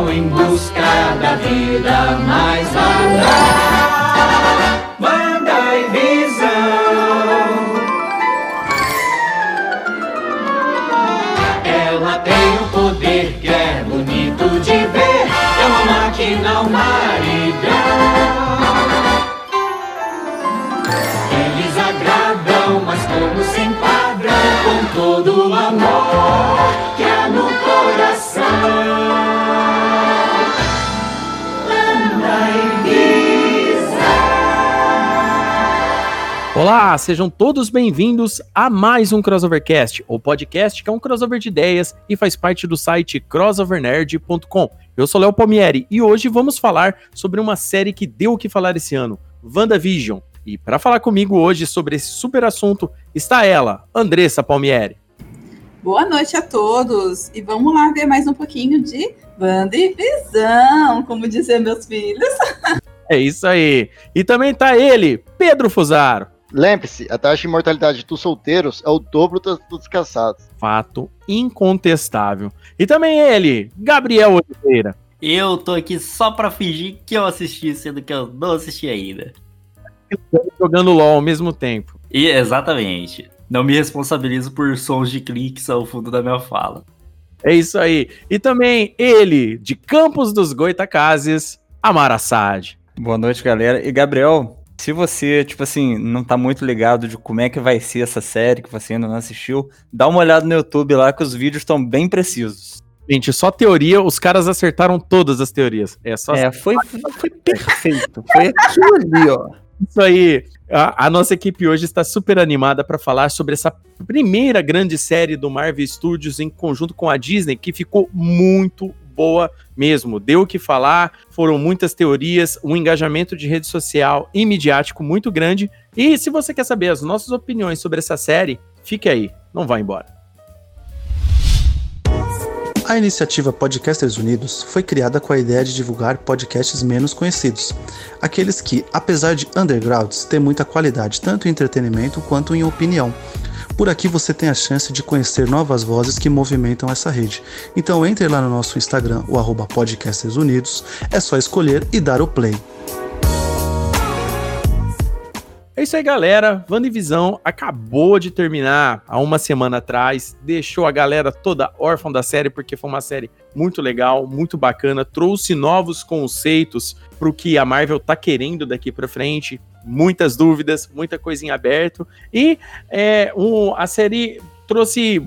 going Olá, sejam todos bem-vindos a mais um Crossovercast, o podcast que é um crossover de ideias e faz parte do site crossovernerd.com. Eu sou Léo Palmieri e hoje vamos falar sobre uma série que deu o que falar esse ano, WandaVision. E para falar comigo hoje sobre esse super assunto está ela, Andressa Palmieri. Boa noite a todos e vamos lá ver mais um pouquinho de Banda e Visão, como dizer meus filhos. É isso aí. E também tá ele, Pedro Fusaro. Lembre-se, a taxa de mortalidade dos solteiros é o dobro dos, dos casados. Fato incontestável. E também ele, Gabriel Oliveira. Eu tô aqui só pra fingir que eu assisti, sendo que eu não assisti ainda. Jogando LOL ao mesmo tempo. E exatamente. Não me responsabilizo por sons de cliques ao fundo da minha fala. É isso aí. E também ele, de Campos dos Goitacazes, Amar Assad. Boa noite, galera. E Gabriel, se você, tipo assim, não tá muito ligado de como é que vai ser essa série que você ainda não assistiu, dá uma olhada no YouTube lá que os vídeos estão bem precisos. Gente, só teoria, os caras acertaram todas as teorias. É só É, foi, foi perfeito. Foi aquilo ali, ó. isso aí. A, a nossa equipe hoje está super animada para falar sobre essa primeira grande série do Marvel Studios em conjunto com a Disney, que ficou muito boa mesmo. Deu o que falar, foram muitas teorias, um engajamento de rede social e midiático muito grande. E se você quer saber as nossas opiniões sobre essa série, fique aí, não vá embora. A iniciativa Podcasters Unidos foi criada com a ideia de divulgar podcasts menos conhecidos, aqueles que, apesar de undergrounds, têm muita qualidade tanto em entretenimento quanto em opinião. Por aqui você tem a chance de conhecer novas vozes que movimentam essa rede. Então entre lá no nosso Instagram, o arroba Podcasters Unidos, é só escolher e dar o play. É isso aí, galera. WandaVision acabou de terminar há uma semana atrás. Deixou a galera toda órfã da série, porque foi uma série muito legal, muito bacana. Trouxe novos conceitos pro que a Marvel tá querendo daqui pra frente. Muitas dúvidas, muita coisa em aberto. E é, um, a série trouxe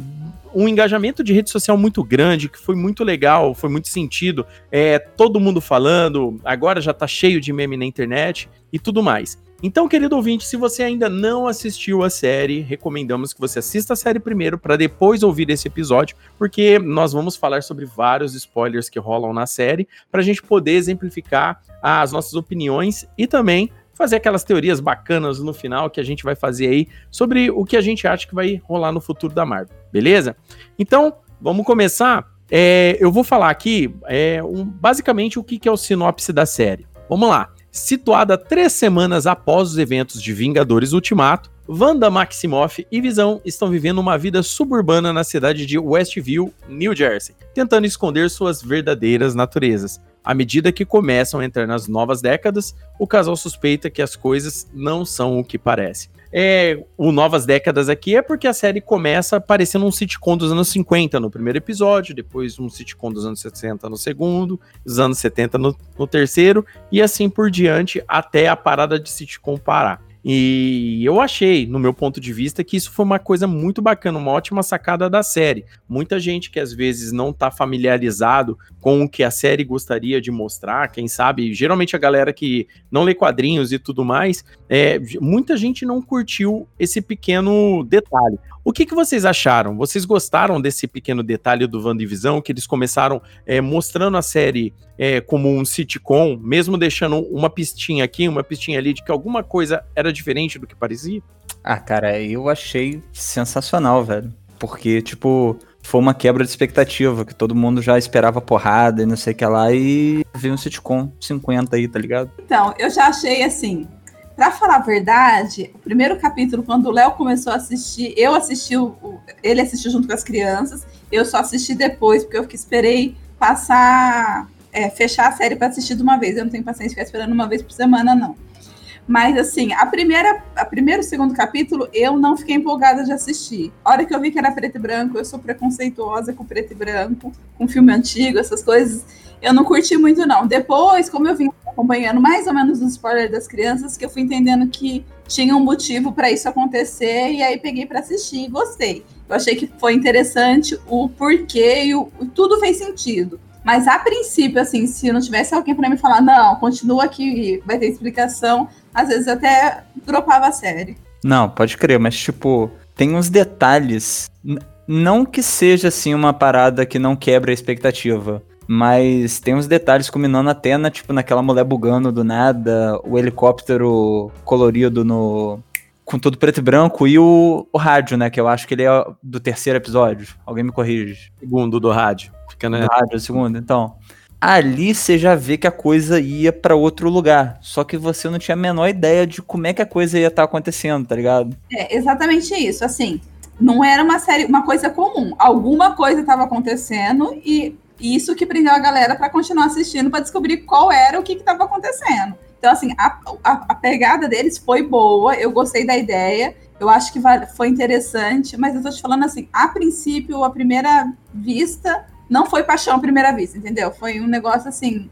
um engajamento de rede social muito grande, que foi muito legal, foi muito sentido. É, todo mundo falando, agora já tá cheio de meme na internet e tudo mais. Então, querido ouvinte, se você ainda não assistiu a série, recomendamos que você assista a série primeiro para depois ouvir esse episódio, porque nós vamos falar sobre vários spoilers que rolam na série, para a gente poder exemplificar as nossas opiniões e também fazer aquelas teorias bacanas no final que a gente vai fazer aí sobre o que a gente acha que vai rolar no futuro da Marvel, beleza? Então, vamos começar. É, eu vou falar aqui é, um, basicamente o que, que é o sinopse da série. Vamos lá. Situada três semanas após os eventos de Vingadores Ultimato, Wanda Maximoff e Visão estão vivendo uma vida suburbana na cidade de Westview, New Jersey, tentando esconder suas verdadeiras naturezas. À medida que começam a entrar nas novas décadas, o casal suspeita que as coisas não são o que parece. É, o Novas Décadas aqui é porque a série começa parecendo um sitcom dos anos 50 no primeiro episódio, depois um sitcom dos anos 60 no segundo, dos anos 70 no, no terceiro, e assim por diante até a parada de sitcom parar. E eu achei, no meu ponto de vista, que isso foi uma coisa muito bacana, uma ótima sacada da série. Muita gente que às vezes não está familiarizado com o que a série gostaria de mostrar, quem sabe, geralmente a galera que não lê quadrinhos e tudo mais, é, muita gente não curtiu esse pequeno detalhe. O que, que vocês acharam? Vocês gostaram desse pequeno detalhe do WandaVision, que eles começaram é, mostrando a série é, como um sitcom, mesmo deixando uma pistinha aqui, uma pistinha ali, de que alguma coisa era diferente do que parecia? Ah, cara, eu achei sensacional, velho. Porque, tipo, foi uma quebra de expectativa, que todo mundo já esperava porrada e não sei o que lá, e veio um sitcom 50 aí, tá ligado? Então, eu já achei assim. Pra falar a verdade, o primeiro capítulo, quando o Léo começou a assistir, eu assisti, o, ele assistiu junto com as crianças, eu só assisti depois, porque eu esperei passar é, fechar a série pra assistir de uma vez. Eu não tenho paciência de ficar esperando uma vez por semana, não. Mas assim, a primeira, a primeiro e segundo capítulo eu não fiquei empolgada de assistir. A hora que eu vi que era preto e branco, eu sou preconceituosa com preto e branco, com filme antigo, essas coisas. Eu não curti muito, não. Depois, como eu vim acompanhando mais ou menos os spoilers das crianças, que eu fui entendendo que tinha um motivo para isso acontecer, e aí peguei para assistir e gostei. Eu achei que foi interessante o porquê e o, tudo fez sentido. Mas a princípio, assim, se não tivesse alguém para me falar, não, continua aqui, vai ter explicação, às vezes até dropava a série. Não, pode crer, mas tipo, tem uns detalhes. Não que seja assim uma parada que não quebra a expectativa. Mas tem uns detalhes culminando até na, tipo, naquela mulher bugando do nada, o helicóptero colorido no. Com tudo preto e branco e o, o rádio, né? Que eu acho que ele é do terceiro episódio. Alguém me corrige. Segundo do rádio. Fica, né? Do rádio, segundo. Então, ali você já vê que a coisa ia pra outro lugar. Só que você não tinha a menor ideia de como é que a coisa ia estar acontecendo, tá ligado? É exatamente isso. Assim, não era uma série, uma coisa comum. Alguma coisa estava acontecendo e isso que prendeu a galera para continuar assistindo para descobrir qual era o que estava acontecendo. Então, assim, a, a, a pegada deles foi boa, eu gostei da ideia, eu acho que foi interessante, mas eu tô te falando assim, a princípio, a primeira vista, não foi paixão à primeira vista, entendeu? Foi um negócio assim,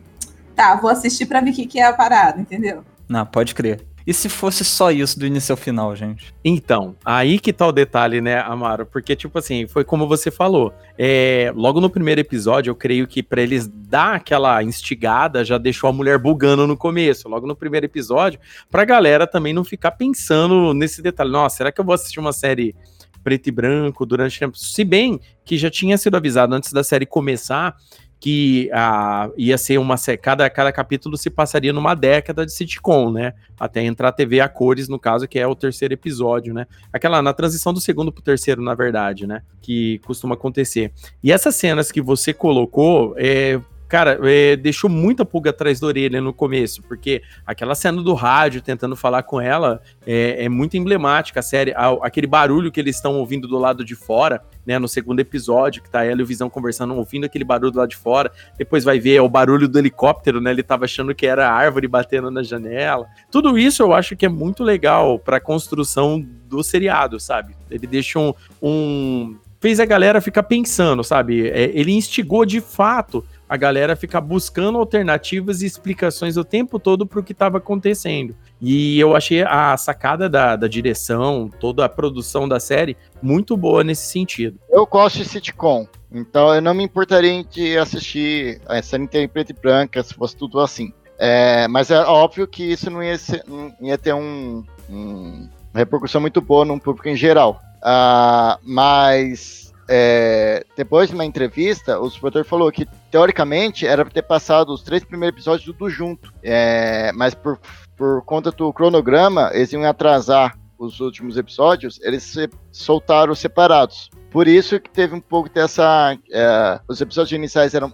tá, vou assistir para ver o que, que é a parada, entendeu? Não, pode crer. E se fosse só isso do início ao final, gente? Então, aí que tá o detalhe, né, Amaro? Porque, tipo assim, foi como você falou. É, logo no primeiro episódio, eu creio que pra eles dar aquela instigada, já deixou a mulher bugando no começo, logo no primeiro episódio, pra galera também não ficar pensando nesse detalhe. Nossa, será que eu vou assistir uma série preto e branco durante tempo? Se bem que já tinha sido avisado antes da série começar que ah, ia ser uma cada cada capítulo se passaria numa década de sitcom, né? Até entrar a TV a cores, no caso, que é o terceiro episódio, né? Aquela na transição do segundo pro terceiro, na verdade, né? Que costuma acontecer. E essas cenas que você colocou, é, cara, é, deixou muita pulga atrás da orelha no começo, porque aquela cena do rádio tentando falar com ela é, é muito emblemática, a série, a- aquele barulho que eles estão ouvindo do lado de fora, né, no segundo episódio, que tá ela e o Visão conversando, ouvindo aquele barulho do lado de fora, depois vai ver é o barulho do helicóptero, né, ele tava achando que era árvore batendo na janela. Tudo isso eu acho que é muito legal pra construção do seriado, sabe? Ele deixa um, um- fez a galera ficar pensando, sabe? É, ele instigou de fato a galera ficar buscando alternativas e explicações o tempo todo pro que estava acontecendo. E eu achei a sacada da, da direção, toda a produção da série, muito boa nesse sentido. Eu gosto de sitcom, então eu não me importaria em assistir a série inteira em preto e branca, se fosse tudo assim. É, mas é óbvio que isso não ia, ser- não ia ter um, um- uma repercussão muito boa no público em geral. Ah, mas é, depois de uma entrevista, o produtor falou que teoricamente era para ter passado os três primeiros episódios tudo junto, É, mas por, por conta do cronograma, eles iam atrasar os últimos episódios, eles se soltaram separados. Por isso que teve um pouco dessa. é, os episódios iniciais eram,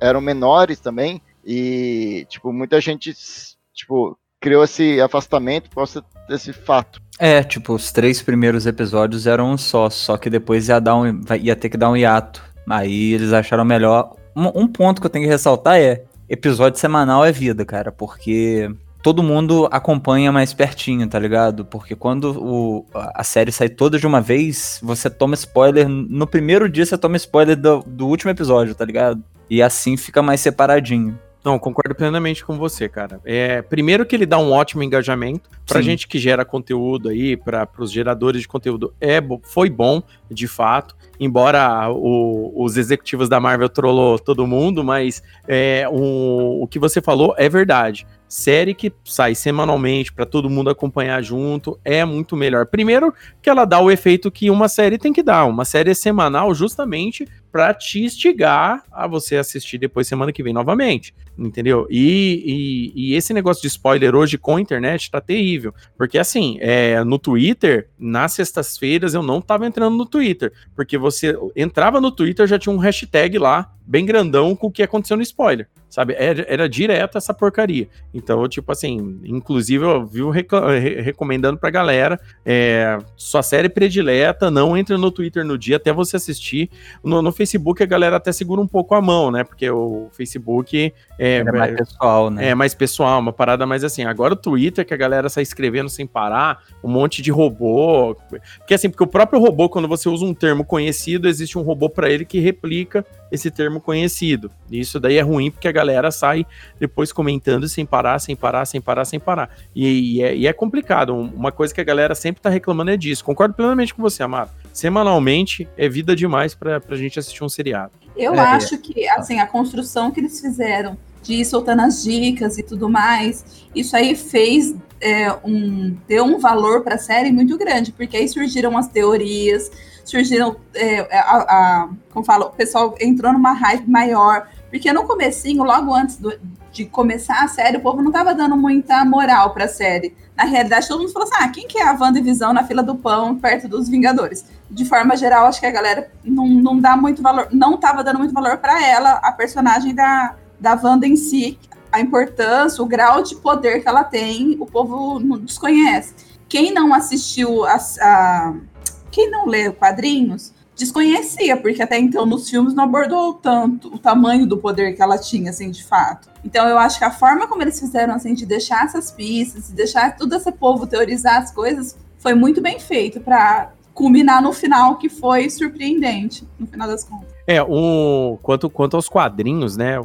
eram menores também. E, tipo, muita gente tipo, criou esse afastamento por causa desse fato. É, tipo, os três primeiros episódios eram um só, só que depois ia, dar um, ia ter que dar um hiato. Aí eles acharam melhor. Um, um ponto que eu tenho que ressaltar é: episódio semanal é vida, cara, porque todo mundo acompanha mais pertinho, tá ligado? Porque quando o- a série sai toda de uma vez, você toma spoiler. No primeiro dia você toma spoiler do, do último episódio, tá ligado? E assim fica mais separadinho. Não, concordo plenamente com você, cara. É, primeiro que ele dá um ótimo engajamento pra Sim. gente que gera conteúdo aí, para os geradores de conteúdo, é, foi bom, de fato. Embora o- os executivos da Marvel trollou todo mundo, mas é, o, o que você falou é verdade. Série que sai semanalmente pra todo mundo acompanhar junto é muito melhor. Primeiro que ela dá o efeito que uma série tem que dar. Uma série é semanal justamente pra te instigar a você assistir depois semana que vem novamente, entendeu? E, e- e esse negócio de spoiler hoje com a internet tá terrível, porque assim, é, no Twitter, nas sextas-feiras eu não tava entrando no Twitter, porque você entrava no Twitter já tinha um hashtag lá, bem grandão, com o que aconteceu no spoiler, sabe? Era, era direto essa porcaria. Então, tipo assim, inclusive eu vi recomendando pra galera, é, sua série predileta, não entre no Twitter no dia até você assistir. No, no Facebook a galera até segura um pouco a mão, né? Porque o Facebook é, É mais pessoal, né? é mais pessoal, uma parada mais assim. Agora o Twitter, que a galera sai escrevendo sem parar, um monte de robô. Porque assim, porque o próprio robô, quando você usa um termo conhecido, existe um robô para ele que replica esse termo conhecido. E isso daí é ruim porque a galera sai depois comentando sem parar, sem parar, sem parar, sem parar. E, e é, e é complicado. Um- Uma coisa que a galera sempre tá reclamando é disso. Concordo plenamente com você, Amado. Semanalmente é vida demais pra, pra gente assistir um seriado. Eu É. acho que, assim, a construção que eles fizeram de ir soltando as dicas e tudo mais, isso aí fez é, um. deu um valor para a série muito grande, porque aí surgiram as teorias, surgiram. é, a, a- como fala, o pessoal entrou numa hype maior. Porque no comecinho, logo antes do- de começar a série, o povo não tava dando muita moral pra série. Na realidade, todo mundo falou assim: ah, quem que é a Wanda e Visão na fila do pão, perto dos Vingadores? De forma geral, acho que a galera não, não dá muito valor, não tava dando muito valor pra ela, a personagem da, da Wanda em si, a importância, o grau de poder que ela tem, o povo não desconhece. Quem não assistiu a, a- quem não lê quadrinhos desconhecia, porque até então nos filmes não abordou tanto o tamanho do poder que ela tinha, assim, de fato. Então eu acho que a forma como eles fizeram, assim, de deixar essas pistas, de deixar todo esse povo teorizar as coisas, foi muito bem feito para culminar no final que foi surpreendente, no final das contas. É, o, quanto, quanto aos quadrinhos, né?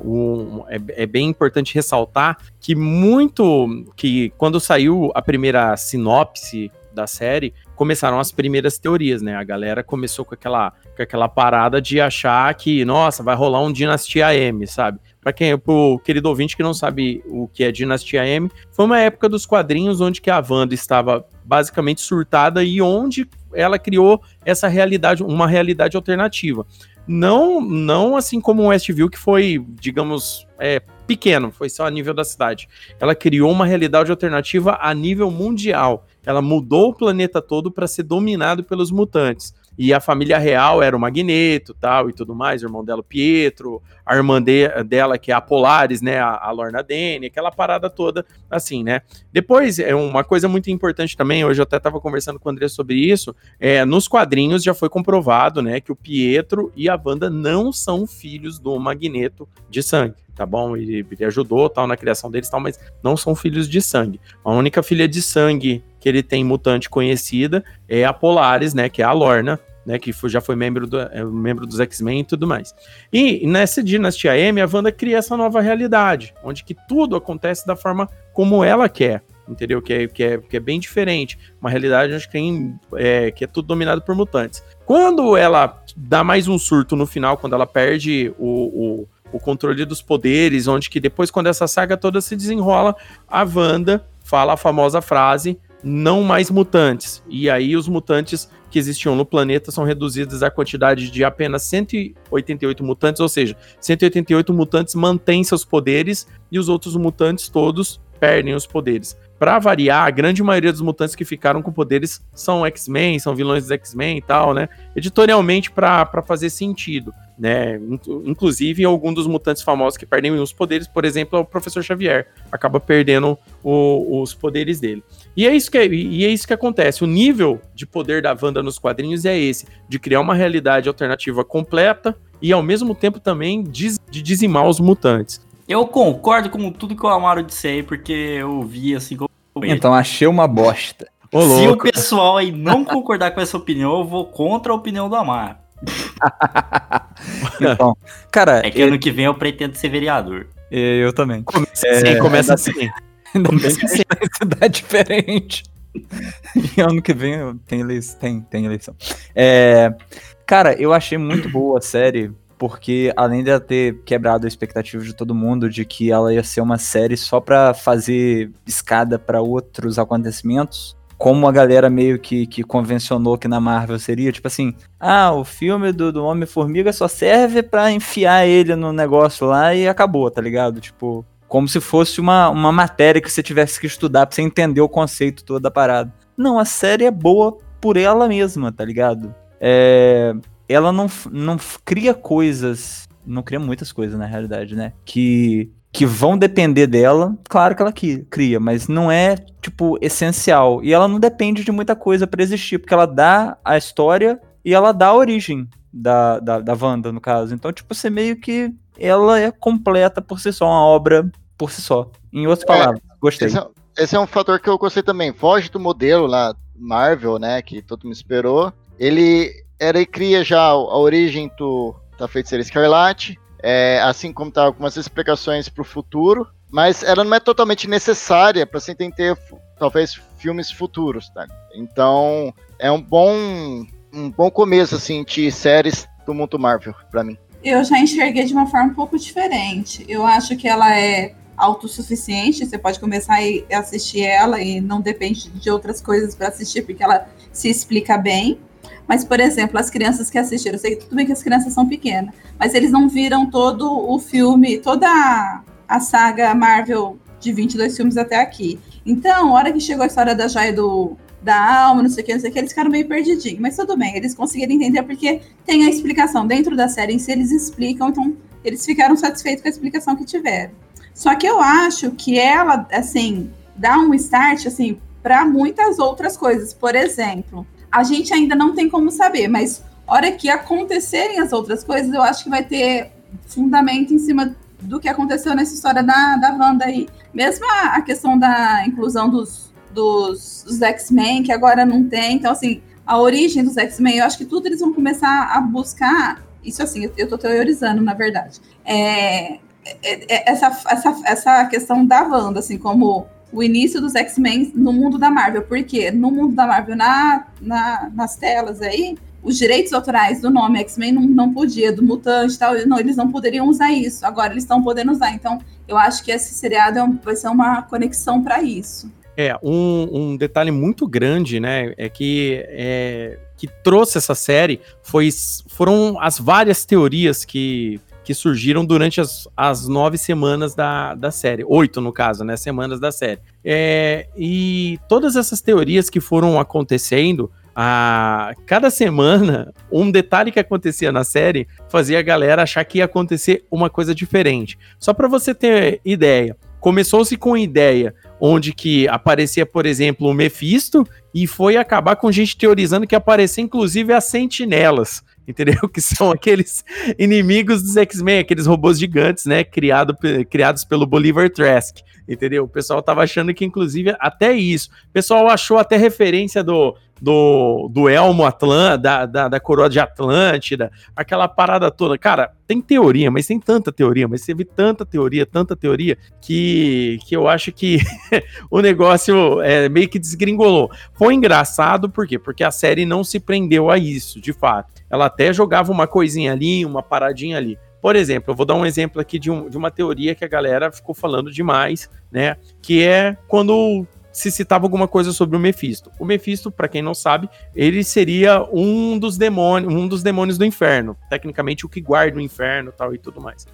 É, é bem importante ressaltar que muito. que quando saiu a primeira sinopse da série, começaram as primeiras teorias, né? A galera começou com aquela, com aquela parada de achar que, nossa, vai rolar um Dinastia M, sabe? Pra quem, pro querido ouvinte que não sabe o que é Dinastia M, foi uma época dos quadrinhos onde que a Wanda estava basicamente surtada e onde ela criou essa realidade, uma realidade alternativa. Não, não assim como o Westview, que foi, digamos, é, pequeno, foi só a nível da cidade. Ela criou uma realidade alternativa a nível mundial. Ela mudou o planeta todo para ser dominado pelos mutantes. E a família real era o Magneto, tal, e tudo mais, o irmão dela, o Pietro, a irmã de- dela, que é a Polaris, né, a, a Lorna Dane, aquela parada toda, assim, né. Depois, é uma coisa muito importante também, hoje eu até estava conversando com o André sobre isso, é, nos quadrinhos já foi comprovado, né, que o Pietro e a Wanda não são filhos do Magneto de sangue, tá bom? Ele, ele ajudou, tal, na criação deles, tal, mas não são filhos de sangue. A única filha de sangue que ele tem mutante conhecida é a Polaris, né, que é a Lorna, né, que foi- já foi membro, do, é, membro dos X-Men e tudo mais. E nessa Dinastia M, a Wanda cria essa nova realidade, onde que tudo acontece da forma como ela quer, entendeu? Que é, que é, que é bem diferente. Uma realidade onde tem, é, que é tudo dominado por mutantes. Quando ela dá mais um surto no final, quando ela perde o, o, o controle dos poderes, onde que depois, quando essa saga toda se desenrola, a Wanda fala a famosa frase não mais mutantes. E aí os mutantes que existiam no planeta são reduzidos à quantidade de apenas 188 mutantes, ou seja, 188 mutantes mantêm seus poderes e os outros mutantes todos perdem os poderes. Pra variar, a grande maioria dos mutantes que ficaram com poderes são X-Men, são vilões dos X-Men e tal, né? Editorialmente pra fazer sentido, né? Inclu- Inclusive, algum dos mutantes famosos que perdem os poderes, por exemplo, é o Professor Xavier, acaba perdendo o- os poderes dele. E é, isso que, é- e é isso que acontece. O nível de poder da Wanda nos quadrinhos é esse: de criar uma realidade alternativa completa e, ao mesmo tempo, também diz- de dizimar os mutantes. Eu concordo com tudo que o Amaro disse aí, porque eu vi assim como. Então achei uma bosta. Ô, Se o pessoal aí não concordar com essa opinião, eu vou contra a opinião do Amaro. Então, cara, É que ano que vem eu pretendo ser vereador. eu, eu também. Começa É, assim, começa assim. Ainda bem Começa que cidade diferente. E ano que vem eu- tem eleição. Tem, tem eleição. É, cara, eu achei muito boa a série, porque além de ela ter quebrado a expectativa de todo mundo de que ela ia ser uma série só pra fazer escada pra outros acontecimentos, como a galera meio que, que convencionou que na Marvel seria, tipo assim, ah, o filme do, do Homem-Formiga só serve pra enfiar ele no negócio lá e acabou, tá ligado? Tipo, como se fosse uma, uma matéria que você tivesse que estudar pra você entender o conceito todo da parada. Não, a série é boa por ela mesma, tá ligado? É, ela não, não cria coisas, não cria muitas coisas na realidade, né? Que, que vão depender dela. Claro que ela cria, mas não é, tipo, essencial. E ela não depende de muita coisa pra existir, porque ela dá a história e ela dá a origem. da, da, da Wanda, no caso. Então, tipo, você meio que. Ela é completa por si só, uma obra por si só. Em outras É, palavras, gostei. Esse é, esse é um fator que eu gostei também. Foge do modelo lá, Marvel, né? Que todo mundo esperou. Ele era e cria já a origem do, da feiticeira Escarlate, é, assim como tá algumas explicações para o futuro, mas ela não é totalmente necessária para você entender talvez filmes futuros, tá? Então é um bom um bom começo assim de séries do mundo Marvel para mim. Eu já enxerguei de uma forma um pouco diferente. Eu acho que ela é autossuficiente, você pode começar a assistir ela e não depende de outras coisas para assistir, porque ela se explica bem. Mas, por exemplo, as crianças que assistiram, eu sei que tudo bem que as crianças são pequenas, mas eles não viram todo o filme, toda a, saga Marvel de 22 filmes até aqui. Então, a hora que chegou a história da joia do, da alma, não sei o que, não sei o que, eles ficaram meio perdidinhos. Mas tudo bem, eles conseguiram entender porque tem a explicação dentro da série em si, eles explicam, então eles ficaram satisfeitos com a explicação que tiveram. Só que eu acho que ela, assim, dá um start, assim, para muitas outras coisas. Por exemplo, a gente ainda não tem como saber, mas hora que acontecerem as outras coisas, eu acho que vai ter fundamento em cima do que aconteceu nessa história da, da Wanda aí. Mesmo a, a questão da inclusão dos, dos, dos X-Men, que agora não tem. Então, assim, a origem dos X-Men, eu acho que tudo eles vão começar a buscar. Isso, assim, eu, eu tô teorizando, na verdade. É, é- é- essa, essa, essa questão da Wanda, assim, como o início dos X-Men no mundo da Marvel. Porque no mundo da Marvel, na, na, nas telas aí, os direitos autorais do nome X-Men não, não podia, do mutante e tal, não, eles não poderiam usar isso. Agora eles estão podendo usar. Então, eu acho que esse seriado é um- vai ser uma conexão para isso. É, um, um detalhe muito grande, né, é que, é, que trouxe essa série foi, foram as várias teorias que, que surgiram durante as, as nove semanas da, da série, oito no caso, né, semanas da série. É, e todas essas teorias que foram acontecendo, a cada semana, um detalhe que acontecia na série fazia a galera achar que ia acontecer uma coisa diferente. Só para você ter ideia, começou-se com a ideia onde que aparecia, por exemplo, o Mephisto e foi acabar com gente teorizando que ia aparecer inclusive as sentinelas, entendeu? Que são aqueles inimigos dos X-Men, aqueles robôs gigantes, né, criado, criados pelo Bolivar Trask, entendeu? O pessoal tava achando que inclusive até isso. O pessoal achou até referência do do, do elmo Atlân, da, da, da coroa de Atlântida, aquela parada toda. Cara, tem teoria, mas tem tanta teoria, mas vê tanta teoria, tanta teoria, que, que eu acho que o negócio é, meio que desgringolou. Foi engraçado, por quê? Porque a série não se prendeu a isso, de fato. Ela até jogava uma coisinha ali, uma paradinha ali. Por exemplo, eu vou dar um exemplo aqui de, um- de uma teoria que a galera ficou falando demais, né? Que é quando se citava alguma coisa sobre o Mephisto. O Mephisto, para quem não sabe, ele seria um dos demônios, um dos demônios do inferno. Tecnicamente, o que guarda o inferno tal e tudo mais.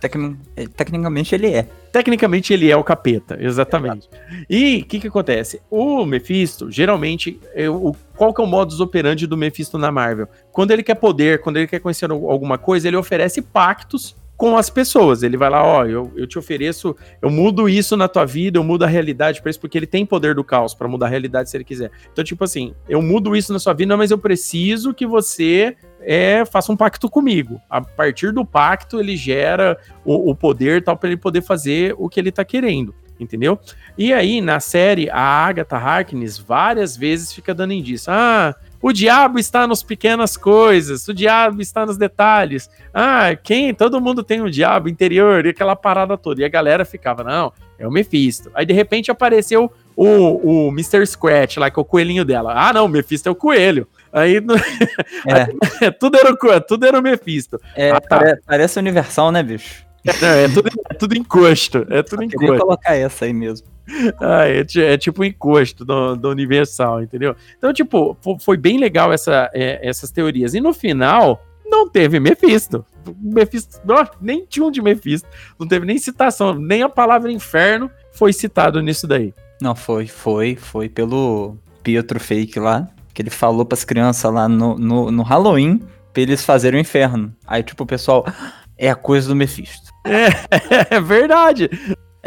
Eh, Tecnicamente ele é. Tecnicamente ele é o capeta, exatamente. E o que que acontece? O Mephisto, geralmente, é o, qual que é o modus operandi do Mephisto na Marvel? Quando ele quer poder, quando ele quer conhecer al- alguma coisa, ele oferece pactos com as pessoas. Ele vai lá, ó, eu, eu te ofereço, eu mudo isso na tua vida, eu mudo a realidade pra isso, porque ele tem poder do caos pra mudar a realidade se ele quiser. Então, tipo assim, eu mudo isso na sua vida, mas eu preciso que você é, faça um pacto comigo. A partir do pacto, ele gera o, o poder tal para ele poder fazer o que ele tá querendo, entendeu? E aí na série a Agatha Harkness várias vezes fica dando indício. Ah, o diabo está nas pequenas coisas, o diabo está nos detalhes. Ah, quem? Todo mundo tem um diabo interior e aquela parada toda. E a galera ficava, não, é o Mephisto. Aí de repente apareceu o, o Mr. Scratch lá, que é o coelhinho dela. Ah, não, o Mephisto é o coelho. Aí É, tudo, era o, tudo era o Mephisto. é, Ah, tá. pare- parece universal, né, bicho? Não, é, tudo, é tudo encosto. É tudo encosto. colocar essa aí mesmo. Ah, é, é tipo um encosto do, Universal, entendeu? Então, tipo, fo- foi bem legal essa, é, essas teorias. E no final, não teve Mephisto. Mephisto ó, nem tinha um de Mephisto. Não teve nem citação, nem a palavra inferno foi citado nisso daí. Não, foi, foi, foi pelo Pietro Fake lá, que ele falou pras crianças lá no, no, no Halloween pra eles fazerem o inferno. Aí, tipo, o pessoal, "Ah, é a coisa do Mephisto. É verdade.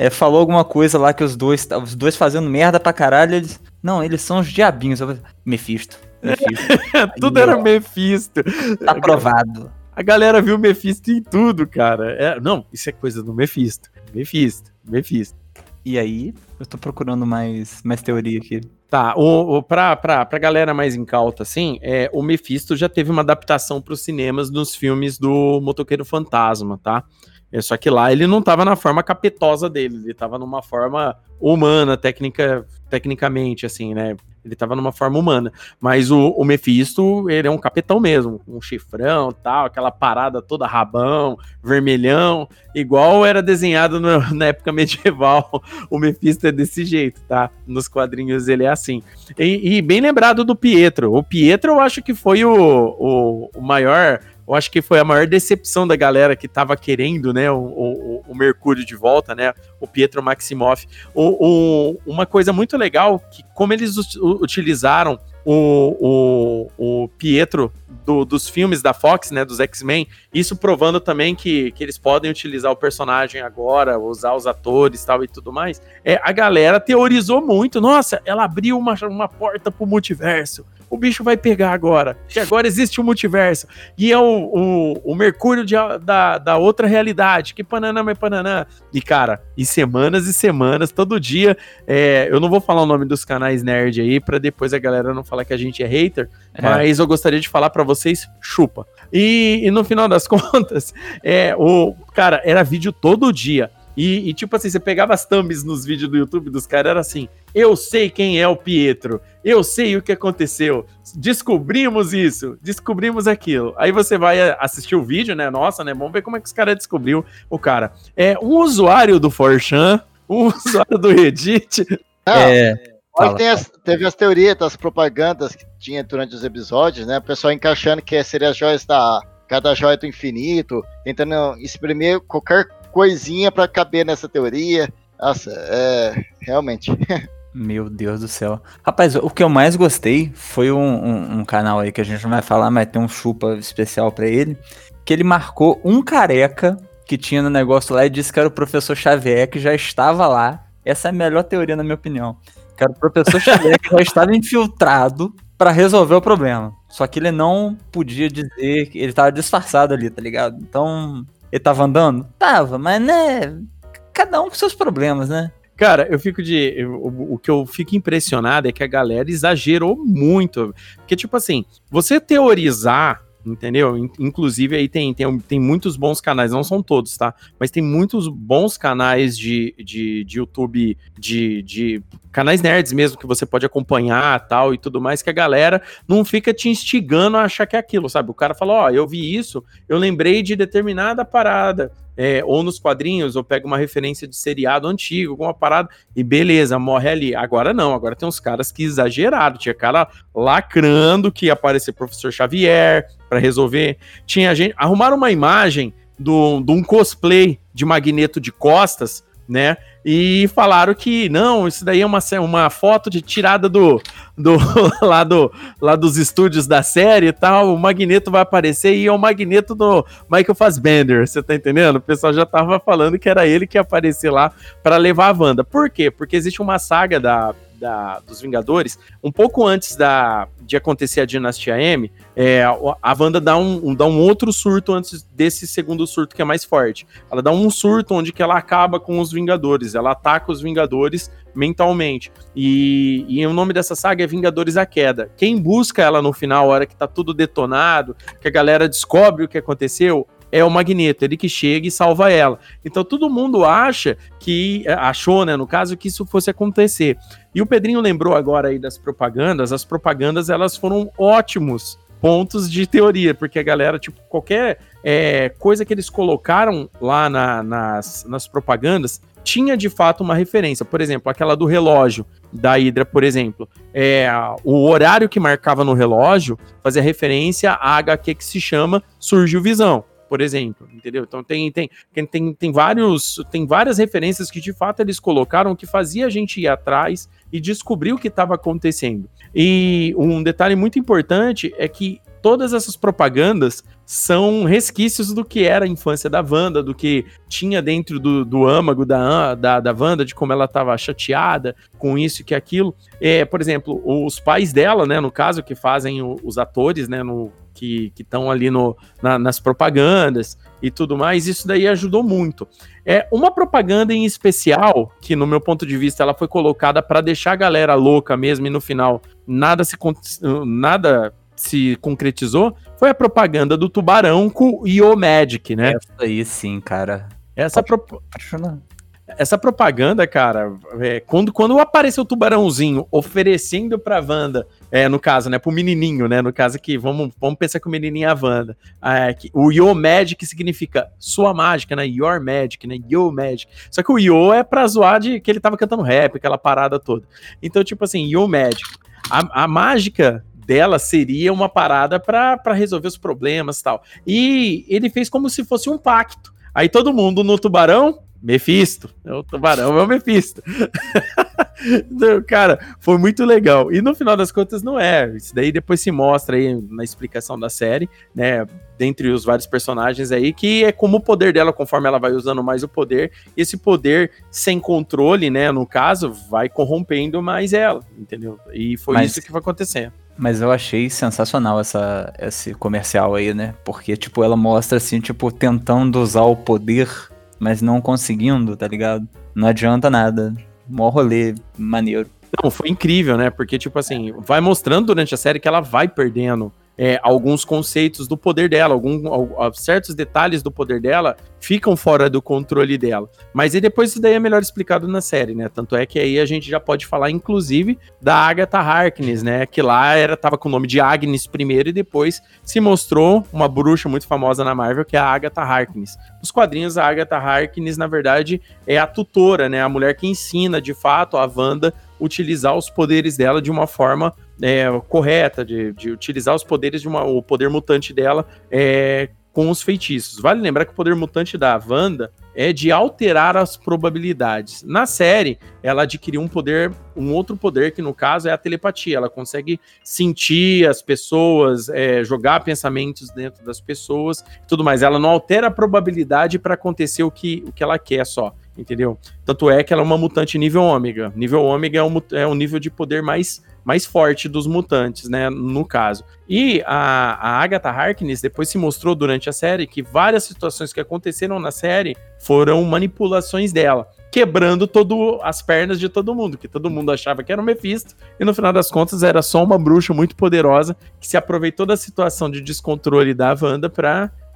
É, falou alguma coisa lá que os dois, os dois fazendo merda pra caralho, eles, não, eles são os diabinhos. Eu Mephisto, Mephisto, Tudo era Mephisto. tá aprovado. A galera viu o Mephisto em tudo, cara. É, não, isso é coisa do Mephisto. Mephisto, Mephisto. E aí, eu tô procurando mais, mais teoria aqui. Tá, o, o, pra, pra, pra galera mais incauta, assim, é, o Mephisto já teve uma adaptação para os cinemas nos filmes do Motoqueiro Fantasma, tá? É, só que lá ele não tava na forma capetosa dele, ele tava numa forma humana, técnica, tecnicamente, assim, né? Ele tava numa forma humana. Mas o, o Mephisto, ele é um capetão mesmo, um chifrão tal, aquela parada toda rabão, vermelhão, igual era desenhado no, na época medieval. O Mephisto é desse jeito, tá? Nos quadrinhos ele é assim. E, e bem lembrado do Pietro. O Pietro eu acho que foi o, o, o maior eu acho que foi a maior decepção da galera que tava querendo, né, o, o, o Mercúrio de volta, né, o Pietro Maximoff. O, uma coisa muito legal, que como eles utilizaram o, o, o Pietro do, dos filmes da Fox, né, dos X-Men, isso provando também que, que eles podem utilizar o personagem agora, usar os atores tal e tudo mais, é, a galera teorizou muito, nossa, ela abriu uma, uma porta pro multiverso, o bicho vai pegar agora. Que agora existe o um multiverso. E é o, o, o Mercúrio de, da, da outra realidade. Que pananã, mas pananã. E, cara, e semanas e semanas, todo dia. É, eu não vou falar o nome dos canais nerd aí, pra depois a galera não falar que a gente é hater. É. Mas eu gostaria de falar para vocês, chupa. E, e, no final das contas, é, o cara, era vídeo todo dia. E, e, tipo assim, você pegava as thumbs nos vídeos do YouTube dos caras, era assim: eu sei quem é o Pietro, eu sei o que aconteceu, descobrimos isso, descobrimos aquilo. Aí você vai assistir o vídeo, né? Nossa, né? Vamos ver como é que os caras descobriu o cara. É um usuário do Forchan, um usuário do Reddit. Ah, é. Fala, as, teve as teorias das propagandas que tinha durante os episódios, né? O pessoal encaixando que seria as joias da. Cada joia do infinito, tentando exprimir qualquer coisinha para caber nessa teoria. Nossa, é. Realmente. Meu Deus do céu. Rapaz, o que eu mais gostei foi um, um, um, canal aí que a gente não vai falar, mas tem um chupa especial para ele. Que ele marcou um careca que tinha no negócio lá e disse que era o professor Xavier, que já estava lá. Essa é a melhor teoria, na minha opinião. Que era o professor Xavier que já estava infiltrado para resolver o problema. Só que ele não podia dizer que ele estava disfarçado ali, tá ligado? Então, ele tava andando? Tava, mas né. Cada um com seus problemas, né? Cara, eu fico de. Eu, o, o, que eu fico impressionado é que a galera exagerou muito. Porque, tipo assim, você teorizar entendeu? Inclusive aí tem, tem, tem muitos bons canais, não são todos, tá? Mas tem muitos bons canais de, de, de YouTube, de, de canais nerds mesmo, que você pode acompanhar tal e tudo mais, que a galera não fica te instigando a achar que é aquilo, sabe? O cara fala, ó, oh, eu vi isso, eu lembrei de determinada parada, é, ou nos quadrinhos, ou pega uma referência de seriado antigo, alguma parada, e beleza, morre ali. Agora não, agora tem uns caras que exageraram. Tinha cara lacrando que ia aparecer professor Xavier para resolver. Tinha gente. Arrumaram uma imagem de um cosplay de Magneto de costas, né? E falaram que não, isso daí é uma, uma foto de tirada do, do, lá, do lá dos estúdios da série e tal. O Magneto vai aparecer e é o Magneto do Michael Fassbender. Você tá entendendo? O pessoal já tava falando que era ele que ia aparecer lá para levar a Wanda. Por quê? Porque existe uma saga da, da, dos Vingadores, um pouco antes da, de acontecer a Dinastia M, é, a Wanda dá um, dá um outro surto antes desse segundo surto que é mais forte. Ela dá um surto onde que ela acaba com os Vingadores, ela ataca os Vingadores mentalmente. E, e o nome dessa saga é Vingadores a Queda. Quem busca ela no final, a hora que tá tudo detonado, que a galera descobre o que aconteceu, é o Magneto, ele que chega e salva ela. Então todo mundo acha que é, achou, né, no caso, que isso fosse acontecer. E o Pedrinho lembrou agora aí das propagandas, as propagandas elas foram ótimos pontos de teoria, porque a galera, tipo, qualquer é, coisa que eles colocaram lá na, nas, nas propagandas tinha de fato uma referência. Por exemplo, aquela do relógio da Hydra, por exemplo. É, o horário que marcava no relógio fazia referência à HQ que se chama Surgiu Visão por exemplo, entendeu? Então tem, tem, tem, tem, vários, tem várias referências que de fato eles colocaram que fazia a gente ir atrás e descobrir o que estava acontecendo. E um detalhe muito importante é que todas essas propagandas são resquícios do que era a infância da Wanda, do que tinha dentro do, do âmago da, da, da Wanda, de como ela estava chateada com isso e que aquilo. É, por exemplo, os pais dela, né, no caso, que fazem o, os atores, né, no, que estão ali no, na- nas propagandas e tudo mais, isso daí ajudou muito. É uma propaganda em especial, que no meu ponto de vista ela foi colocada para deixar a galera louca mesmo e no final nada se, nada se concretizou, foi a propaganda do tubarão com o Yo Magic, né? Essa aí sim, cara. Essa, pro- Apaixonante. essa propaganda, cara, é, quando, quando apareceu o tubarãozinho oferecendo pra Wanda, é, no caso, né, pro menininho, né, no caso que, vamos, vamos pensar que o menininho é a Wanda, é, que o Yo Magic significa sua mágica, né, Your Magic, né, Yo Magic, só que o Yo é pra zoar de que ele tava cantando rap, aquela parada toda, então, tipo assim, Yo Magic, a, a mágica dela seria uma parada pra resolver os problemas e tal, e ele fez como se fosse um pacto, aí todo mundo no tubarão, Mephisto, é o tubarão, é o Mephisto. Então, cara, foi muito legal. E no final das contas não é. Isso daí depois se mostra aí na explicação da série, né? Dentre os vários personagens aí, que é como o poder dela, conforme ela vai usando mais o poder, esse poder sem controle, né? No caso, vai corrompendo mais ela, entendeu? E foi Mas- isso que foi acontecendo. Mas eu achei sensacional essa, esse comercial aí, né? Porque, tipo, ela mostra assim, tipo, tentando usar o poder, mas não conseguindo, tá ligado? Não adianta nada. Mó rolê maneiro. Não, foi incrível, né? Porque, tipo assim, vai mostrando durante a série que ela vai perdendo é, alguns conceitos do poder dela, alguns certos detalhes do poder dela ficam fora do controle dela. Mas aí depois isso daí é melhor explicado na série, né? Tanto é que aí a gente já pode falar, inclusive, da Agatha Harkness, né? Que lá era, tava com o nome de Agnes primeiro e depois se mostrou uma bruxa muito famosa na Marvel, que é a Agatha Harkness. Nos quadrinhos, a Agatha Harkness, na verdade, é a tutora, né? A mulher que ensina, de fato, a Wanda utilizar os poderes dela de uma forma é, correta, de, de utilizar os poderes de uma, o poder mutante dela é, com os feitiços. Vale lembrar que o poder mutante da Wanda é de alterar as probabilidades. Na série, ela adquiriu um poder, um outro poder, que no caso é a telepatia. Ela consegue sentir as pessoas, é, jogar pensamentos dentro das pessoas tudo mais. Ela não altera a probabilidade para acontecer o que, o que ela quer só. Entendeu? Tanto é que ela é uma mutante nível ômega. Nível ômega é um, é um nível de poder mais, mais forte dos mutantes, né? No caso. E a, a Agatha Harkness depois se mostrou durante a série que várias situações que aconteceram na série foram manipulações dela, quebrando todo as pernas de todo mundo, que todo mundo achava que era o Mephisto, e no final das contas era só uma bruxa muito poderosa que se aproveitou da situação de descontrole da Wanda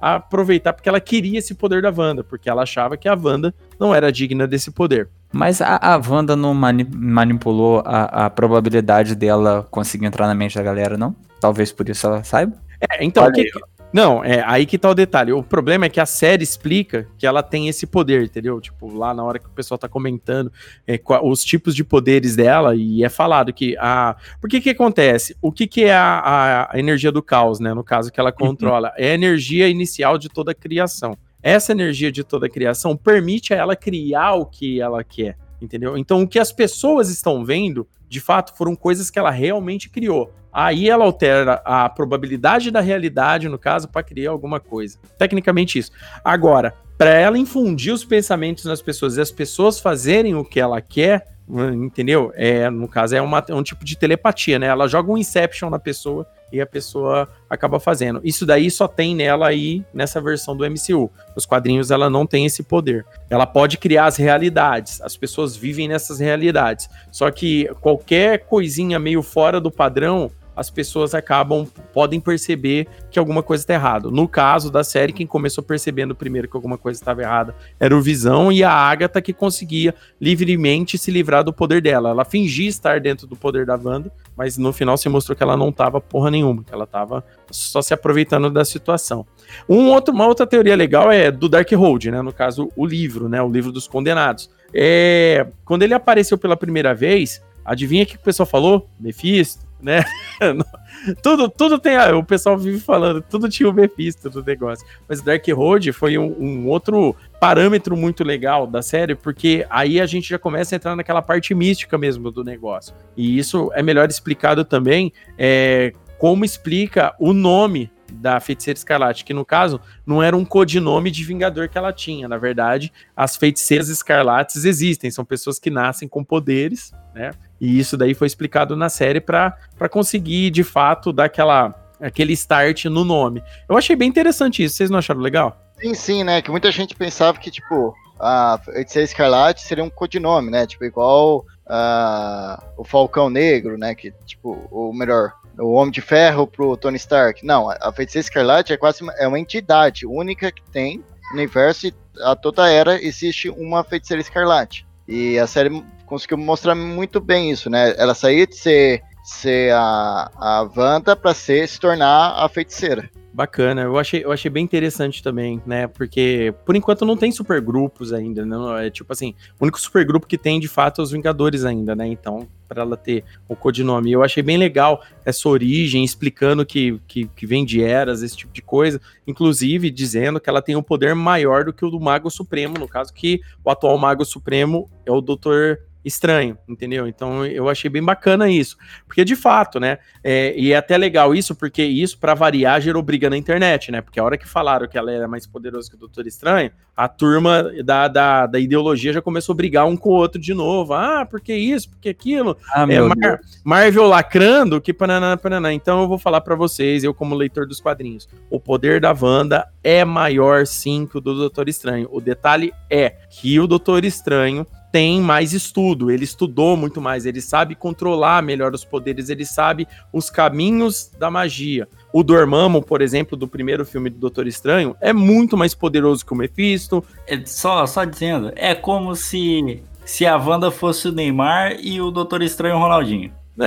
pra aproveitar porque ela queria esse poder da Wanda, porque ela achava que a Wanda não era digna desse poder. Mas a, a Wanda não mani- manipulou a, a probabilidade dela conseguir entrar na mente da galera, não? Talvez por isso ela saiba. É, então, Olha o que- não, é aí que tá o detalhe. O problema é que a série explica que ela tem esse poder, entendeu? Tipo, lá na hora que o pessoal tá comentando é, os tipos de poderes dela, e é falado que a. Por que acontece? O que que é a, a- a energia do caos, né? No caso que ela controla? É a energia inicial de toda a criação. Essa energia de toda a criação permite a ela criar o que ela quer, entendeu? Então, o que as pessoas estão vendo, de fato, foram coisas que ela realmente criou. Aí ela altera a probabilidade da realidade, no caso, para criar alguma coisa. Tecnicamente isso. Agora, para ela infundir os pensamentos nas pessoas e as pessoas fazerem o que ela quer, entendeu? É, no caso, é, uma- é um tipo de telepatia, né? Ela joga um Inception na pessoa e a pessoa acaba fazendo. Isso daí só tem nela aí nessa versão do MCU. Nos quadrinhos ela não tem esse poder. Ela pode criar as realidades. As pessoas vivem nessas realidades. Só que qualquer coisinha meio fora do padrão, as pessoas acabam, podem perceber que alguma coisa está errada. No caso da série, quem começou percebendo primeiro que alguma coisa estava errada era o Visão e a Agatha que conseguia livremente se livrar do poder dela. Ela fingia estar dentro do poder da Wanda, mas no final se mostrou que ela não estava porra nenhuma, que ela estava só se aproveitando da situação. Um outro, uma outra teoria legal é do Darkhold, né? No caso, o livro, né? O livro dos condenados. É, quando ele apareceu pela primeira vez, adivinha o que o pessoal falou? Mephisto, né? tudo, tudo tem. a- O pessoal vive falando, tudo tinha o Mephisto do negócio. Mas Darkhold foi um, um outro parâmetro muito legal da série, porque aí a gente já começa a entrar naquela parte mística mesmo do negócio. E isso é melhor explicado também é, como explica o nome da feiticeira escarlate, que no caso não era um codinome de vingador que ela tinha. Na verdade, as feiticeiras escarlates existem, são pessoas que nascem com poderes, né? E isso daí foi explicado na série para conseguir, de fato, dar aquela aquele start no nome. Eu achei bem interessante isso, vocês não acharam legal? Sim, sim, né? Que muita gente pensava que, tipo, a Feiticeira Escarlate seria um codinome, né? Tipo, igual ah, o Falcão Negro, né? Que, tipo, o melhor, o Homem de Ferro pro Tony Stark. Não, a Feiticeira Escarlate é quase uma, é uma entidade única que tem no universo e a toda era existe uma Feiticeira Escarlate. E a série conseguiu mostrar muito bem isso, né? Ela saía de ser, ser a, a Wanda ser, se tornar a feiticeira. Bacana, eu achei, eu achei bem interessante também, né? Porque por enquanto não tem supergrupos ainda, né? É tipo assim, o único supergrupo que tem de fato é os Vingadores ainda, né? Então, para ela ter o codinome. Eu achei bem legal essa origem, explicando que, que, que vem de eras, esse tipo de coisa. Inclusive dizendo que ela tem um poder maior do que o do Mago Supremo, no caso que o atual Mago Supremo é o Doutor estranho, entendeu? Então eu achei bem bacana isso, porque de fato, né? É, e é até legal isso, porque isso, para variar, gerou briga na internet, né? Porque a hora que falaram que ela era mais poderosa que o Doutor Estranho, a turma da, da, da ideologia já começou a brigar um com o outro de novo. Ah, por que isso? Por que aquilo? Ah, É, Mar-. Marvel lacrando, que pananã, pananã. Então eu vou falar pra vocês, eu como leitor dos quadrinhos, o poder da Wanda é maior sim que o do Doutor Estranho. O detalhe é que o Doutor Estranho tem mais estudo, ele estudou muito mais, ele sabe controlar melhor os poderes, ele sabe os caminhos da magia. O Dormammu, por exemplo, do primeiro filme do Doutor Estranho, é muito mais poderoso que o Mephisto. É só, só dizendo, é como se, se a Wanda fosse o Neymar e o Doutor Estranho o Ronaldinho.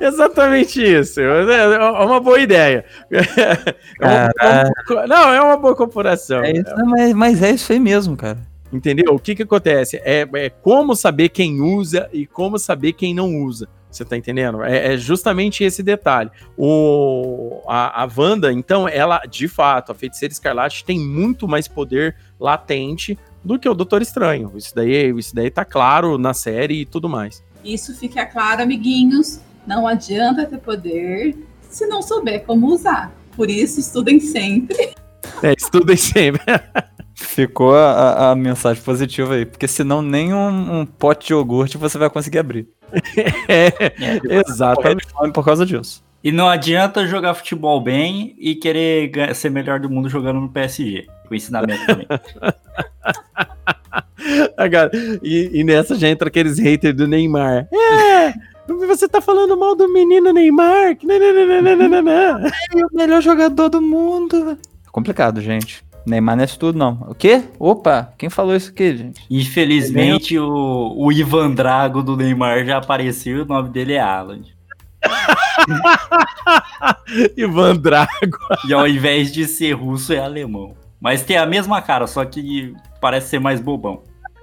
Exatamente isso. É é uma boa ideia. É uma- não, é uma boa comparação. É isso, mas, mas é isso aí mesmo, cara. Entendeu? O que que acontece? É, é como saber quem usa e como saber quem não usa. Você tá entendendo? É, é justamente esse detalhe. O, a, a Wanda, então, ela, de fato, a Feiticeira Escarlate tem muito mais poder latente do que o Doutor Estranho. Isso daí, isso daí tá claro na série e tudo mais. Isso fica claro, amiguinhos. Não adianta ter poder se não souber como usar. Por isso, estudem sempre. É, estudem sempre. Ficou a, a- mensagem positiva aí, porque senão nem um, um pote de iogurte você vai conseguir abrir. É, Morrer exatamente. por causa disso. E não adianta jogar futebol bem e querer ser melhor do mundo jogando no PSG. Com ensinamento também. Cara, E, e nessa já entra aqueles haters do Neymar. É! Você tá falando mal do menino Neymar? Que nananana. É o melhor jogador do mundo. É complicado, gente. Neymar não é isso tudo, não. O quê? Opa, quem falou isso aqui, gente? Infelizmente, o, o Ivan Drago do Neymar já apareceu e o nome dele é Alan. Ivan Drago. E ao invés de ser russo, é alemão. Mas tem a mesma cara, só que parece ser mais bobão.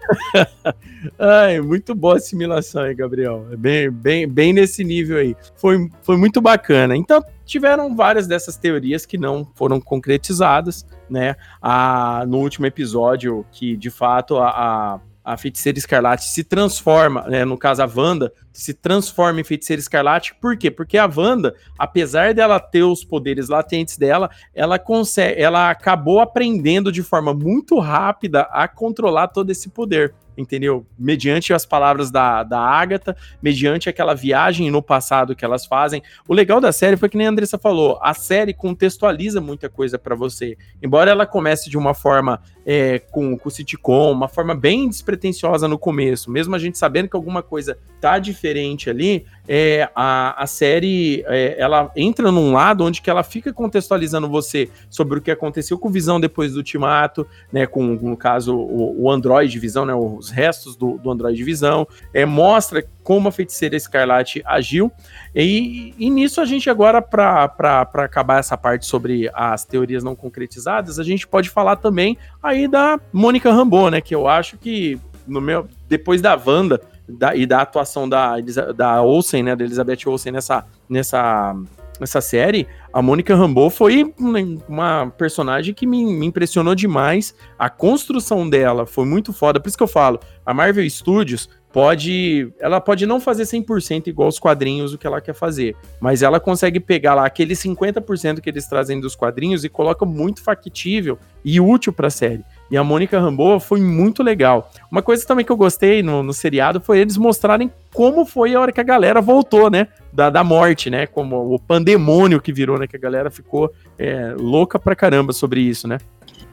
Ai, muito boa assimilação aí, Gabriel. É bem, bem, bem nesse nível aí. Foi, foi muito bacana. Então, tiveram várias dessas teorias que não foram concretizadas, né? A, no último episódio, que de fato a, a, a feiticeira escarlate se transforma, né? No caso, a Wanda se transforma em feiticeira escarlate. Por quê? Porque a Wanda, apesar dela ter os poderes latentes dela, ela consegue, ela acabou aprendendo de forma muito rápida a controlar todo esse poder, entendeu? Mediante as palavras da, da Agatha, mediante aquela viagem no passado que elas fazem. O legal da série foi que nem a Andressa falou, a série contextualiza muita coisa pra você. Embora ela comece de uma forma é, com, com sitcom, uma forma bem despretensiosa no começo, mesmo a gente sabendo que alguma coisa tá diferente ali, é, a, a série é, ela entra num lado onde que ela fica contextualizando você sobre o que aconteceu com Visão depois do Ultimato, né, com, no caso, o, o Android Visão, né, os restos do, do Android Visão, é, mostra como a feiticeira Escarlate agiu, e, e nisso a gente agora, para acabar essa parte sobre as teorias não concretizadas, a gente pode falar também aí da Mônica Rambeau, né, que eu acho que, no meu, depois da Wanda, da, e da atuação da, da Olsen, né, da Elizabeth Olsen nessa, nessa, nessa série, a Mônica Rambeau foi um- uma personagem que me, me impressionou demais. A construção dela foi muito foda. Por isso que eu falo, a Marvel Studios pode. Ela pode não fazer 100% igual os quadrinhos o que ela quer fazer, mas ela consegue pegar lá aquele 50% que eles trazem dos quadrinhos e coloca muito factível e útil para a série. E a Mônica Rambeau foi muito legal. Uma coisa também que eu gostei no, no seriado foi eles mostrarem como foi a hora que a galera voltou, né? Da, da morte, né? Como o pandemônio que virou, né? Que a galera ficou é, louca pra caramba sobre isso, né?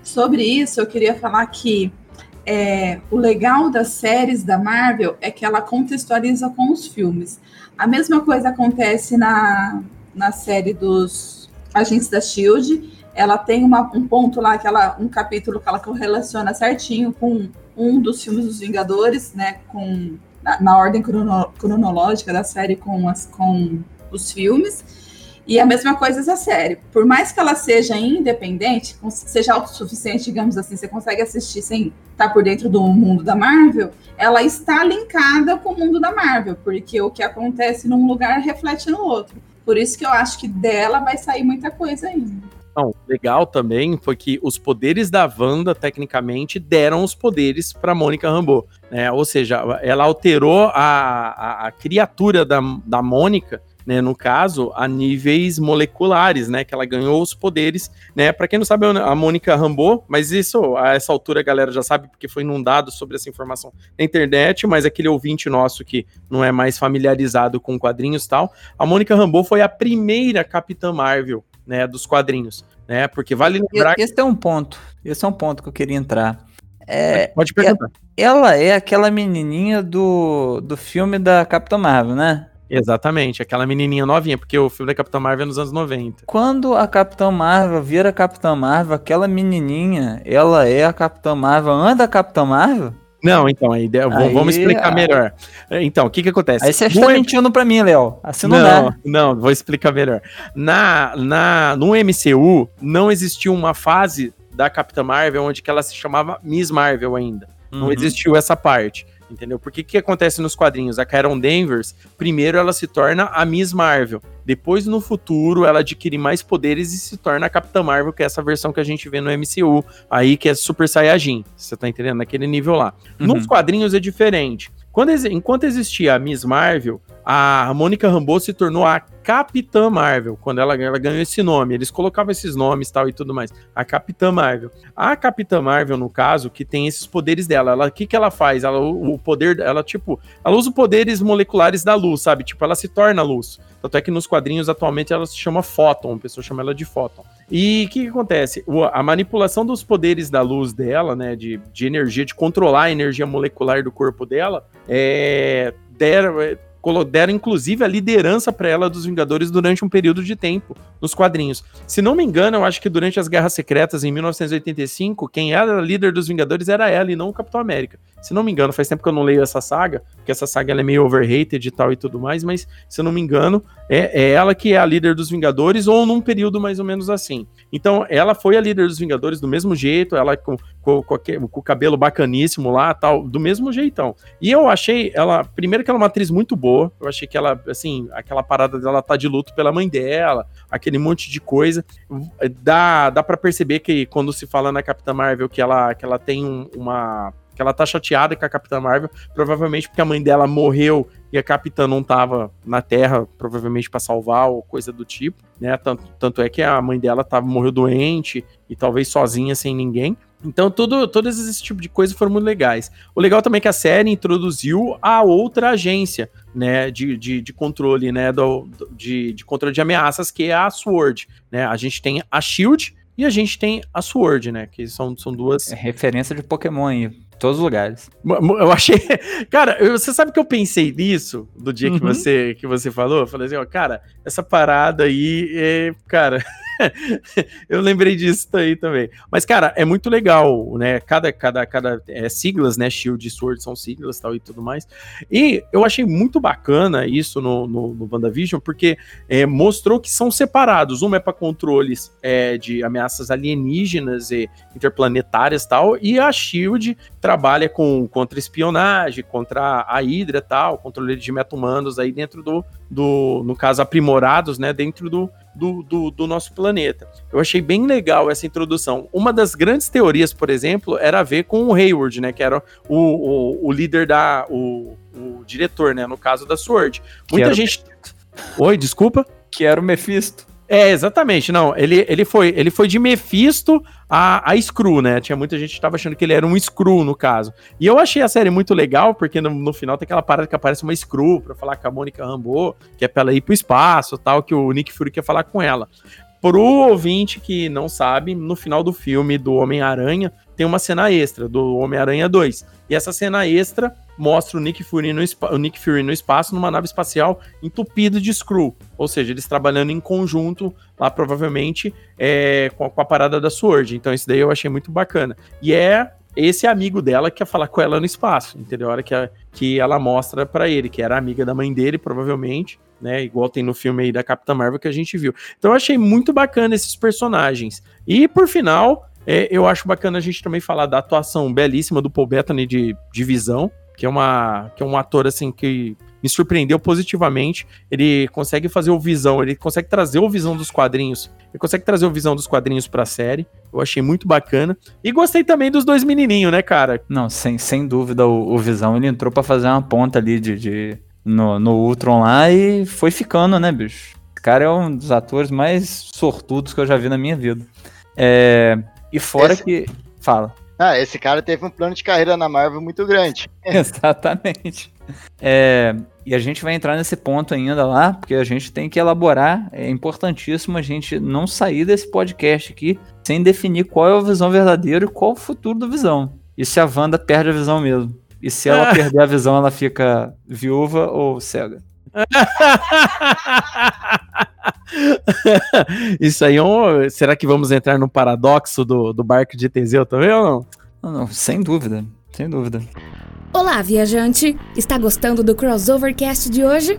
Sobre isso, eu queria falar que é, o legal das séries da Marvel é que ela contextualiza com os filmes. A mesma coisa acontece na, na série dos Agentes da Shield. Ela tem uma, um ponto lá, que ela, um capítulo que ela relaciona certinho com um dos filmes dos Vingadores, né? Com, na, na ordem crono, cronológica da série com, as, com os filmes. E a mesma coisa essa série. Por mais que ela seja independente, seja autossuficiente, digamos assim, você consegue assistir sem estar por dentro do mundo da Marvel, ela está linkada com o mundo da Marvel, porque o que acontece num lugar reflete no outro. Por isso que eu acho que dela vai sair muita coisa ainda. Não, legal também foi que os poderes da Wanda, tecnicamente, deram os poderes para Mônica Rambeau. Né? Ou seja, ela alterou a, a, a criatura da, da Mônica né, no caso, a níveis moleculares, né, que ela ganhou os poderes, né, para quem não sabe, a Mônica Rambeau, mas isso, a essa altura a galera já sabe, porque foi inundado sobre essa informação na internet, mas aquele ouvinte nosso que não é mais familiarizado com quadrinhos e tal, a Mônica Rambeau foi a primeira Capitã Marvel, né, dos quadrinhos, né, porque vale lembrar... Esse é um ponto, esse é um ponto que eu queria entrar. É, Pode perguntar. Ela é aquela menininha do, do filme da Capitã Marvel, né? Exatamente, aquela menininha novinha, porque o filme da Capitã Marvel é nos anos 90. Quando a Capitã Marvel vira Capitã Marvel, aquela menininha, ela é a Capitã Marvel, anda a Capitã Marvel? Não, então, aí, aí vamos explicar melhor. Então, o que que acontece? Aí você está mentindo pra mim, Léo. Assim não, não dá. Não, vou explicar melhor. Na, na, no MCU, não existiu uma fase da Capitã Marvel onde que ela se chamava Miss Marvel ainda. Uhum. Não existiu essa parte entendeu? Porque o que acontece nos quadrinhos? A Karen Danvers, primeiro ela se torna a Miss Marvel, depois no futuro ela adquire mais poderes e se torna a Capitã Marvel, que é essa versão que a gente vê no MCU, aí que é Super Saiyajin, você tá entendendo? Naquele nível lá. Uhum. Nos quadrinhos é diferente. Quando, enquanto existia a Miss Marvel, a Mônica Rambeau se tornou a Capitã Marvel, quando ela, ela, ganhou esse nome. Eles colocavam esses nomes tal e tudo mais. A Capitã Marvel. A Capitã Marvel, no caso, que tem esses poderes dela. O que, que ela faz? Ela, o, o poder, ela, tipo, ela usa poderes moleculares da luz, sabe? Tipo, ela se torna luz. Tanto é que nos quadrinhos, atualmente, ela se chama Photon. A pessoa chama ela de Photon. E o que, que, acontece? O, a manipulação dos poderes da luz dela, né? De, de energia, de controlar a energia molecular do corpo dela, é. Deram, deram inclusive a liderança para ela dos Vingadores durante um período de tempo nos quadrinhos. Se não me engano, eu acho que durante as Guerras Secretas em 1985, quem era líder dos Vingadores era ela e não o Capitão América. Se não me engano, faz tempo que eu não leio essa saga, porque essa saga é meio overrated e tal e tudo mais, mas se não me engano, é, é ela que é a líder dos Vingadores ou num período mais ou menos assim. Então, ela foi a líder dos Vingadores do mesmo jeito, ela com, com, com, com o cabelo bacaníssimo lá, tal, do mesmo jeitão. E eu achei ela, primeiro que ela é uma atriz muito boa, eu achei que ela, assim, aquela parada dela tá de luto pela mãe dela, aquele monte de coisa. Dá, dá para perceber que quando se fala na Capitã Marvel que ela, que ela tem um, uma que ela tá chateada com a Capitã Marvel, provavelmente porque a mãe dela morreu e a Capitã não tava na Terra, provavelmente para salvar ou coisa do tipo, né? Tanto, tanto é que a mãe dela tava, morreu doente e talvez sozinha, sem ninguém. Então, tudo, todos esse tipo de coisa foram muito legais. O legal também é que a série introduziu a outra agência, né, de, de, de controle, né, do, de, de controle de ameaças, que é a SWORD, né, a gente tem a SHIELD e a gente tem a SWORD, né, que são, são duas... É referência de Pokémon aí, todos os lugares. Eu achei... Cara, você sabe que eu pensei nisso, do dia uhum. que, você, que você falou? Eu falei assim, ó, cara, essa parada aí, é, cara... eu lembrei disso aí também. Mas, cara, é muito legal, né? Cada, cada, cada é, siglas, né? Shield e Sword são siglas tal e tudo mais. E eu achei muito bacana isso no, no, no WandaVision, porque é, mostrou que são separados. Uma é para controles é, de ameaças alienígenas e interplanetárias tal, e a Shield trabalha com contra espionagem, contra a Hydra tal, controle de meta-humanos aí dentro do, do, no caso, aprimorados, né? Dentro do, do, do, do, nosso planeta. Eu achei bem legal essa introdução. Uma das grandes teorias, por exemplo, era a ver com o Hayward, né? Que era o, o, o líder da. O, o diretor, né? No caso da Sword. Muita o gente. Oi, desculpa. Que era o Mephisto. É, exatamente. Não, ele, ele, foi, ele foi de Mephisto a, a Screw, né? Tinha muita gente que tava achando que ele era um Screw, no caso. E eu achei a série muito legal, porque no, no final tem aquela parada que aparece uma Screw pra falar com a Mônica Rambeau, que é pra ela ir pro espaço tal, que o Nick Fury quer falar com ela. Pro ouvinte que não sabe, no final do filme do Homem-Aranha, tem uma cena extra do Homem-Aranha 2. E essa cena extra mostra o Nick, Fury no o Nick Fury no espaço numa nave espacial entupido de Screw. Ou seja, eles trabalhando em conjunto lá, provavelmente, é, com, a, com a parada da Sword. Então, isso daí eu achei muito bacana. E é esse amigo dela que quer falar com ela no espaço, entendeu? A hora que, a- que ela mostra pra ele, que era amiga da mãe dele, provavelmente, né? Igual tem no filme aí da Capitã Marvel que a gente viu. Então eu achei muito bacana esses personagens. E por final, é, eu acho bacana a gente também falar da atuação belíssima do Paul Bettany de, de Visão, que é, uma, que é um ator assim que me surpreendeu positivamente. Ele consegue fazer o Visão, ele consegue trazer o Visão dos quadrinhos, ele consegue trazer o Visão dos quadrinhos pra série. Eu achei muito bacana. E gostei também dos dois menininhos, né, cara? Não, sem, sem dúvida, o, o Visão ele entrou pra fazer uma ponta ali de, de- no, no Ultron lá e foi ficando, né, bicho? Esse cara é um dos atores mais sortudos que eu já vi na minha vida. É, e fora Esse- que. Fala. Ah, esse cara teve um plano de carreira na Marvel muito grande. Exatamente. É, e a gente vai entrar nesse ponto ainda lá, porque a gente tem que elaborar. É importantíssimo a gente não sair desse podcast aqui sem definir qual é a visão verdadeira e qual o futuro da visão. E se a Wanda perde a visão mesmo. E se ela Ah. perder a visão, ela fica viúva ou cega? Isso aí é um. Será que vamos entrar no paradoxo do, do barco de Teseu também ou não? Não, não, sem dúvida, sem dúvida. Olá, viajante! Está gostando do Crossovercast de hoje?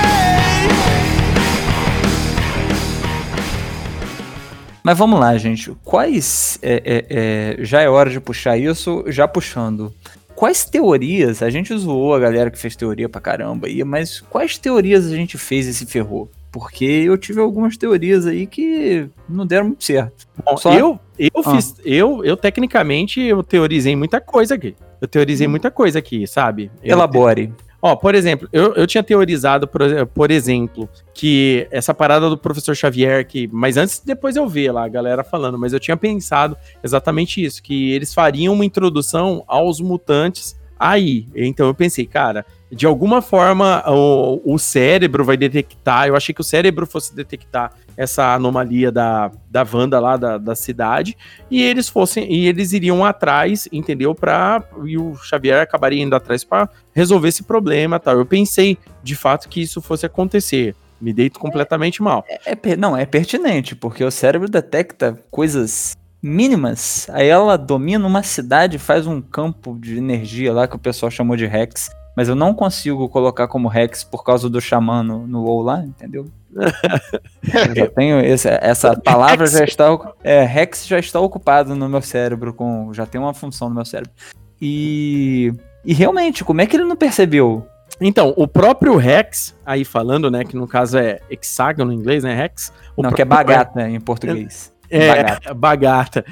Mas vamos lá, gente. Quais. é, é, é, já é hora de puxar isso, já puxando. Quais teorias? A gente zoou a galera que fez teoria pra caramba aí, mas quais teorias a gente fez e se ferrou? Porque eu tive algumas teorias aí que não deram muito certo. Bom, Só- eu, eu Ah. fiz. Eu, eu, tecnicamente, eu teorizei muita coisa aqui. Eu teorizei muita coisa aqui, sabe? Eu- Elabore. Ó, por exemplo, eu, eu tinha teorizado, por, por exemplo, que essa parada do professor Xavier, que, mas antes, depois eu ver lá a galera falando, mas eu tinha pensado exatamente isso, que eles fariam uma introdução aos mutantes aí. Então eu pensei, cara, de alguma forma o, o cérebro vai detectar, eu achei que o cérebro fosse detectar essa anomalia da, da Wanda lá da, da cidade, e eles fossem, e eles iriam atrás, entendeu? Pra, e o Xavier acabaria indo atrás para resolver esse problema tal. Eu pensei, de fato, que isso fosse acontecer. Me deito completamente mal. É, per- não, é pertinente, porque o cérebro detecta coisas mínimas. Aí ela domina uma cidade, faz um campo de energia lá que o pessoal chamou de Rex. Mas eu não consigo colocar como Rex por causa do xamã no, no WoW lá, entendeu? Eu já tenho esse- essa palavra já está é, Rex já está ocupado no meu cérebro com já tem uma função no meu cérebro. E e realmente, como é que ele não percebeu? Então, o próprio Rex, aí falando, né, que no caso é hexágono em inglês, né, Rex? O não, que é bagata em português. É, Bagata. bagata.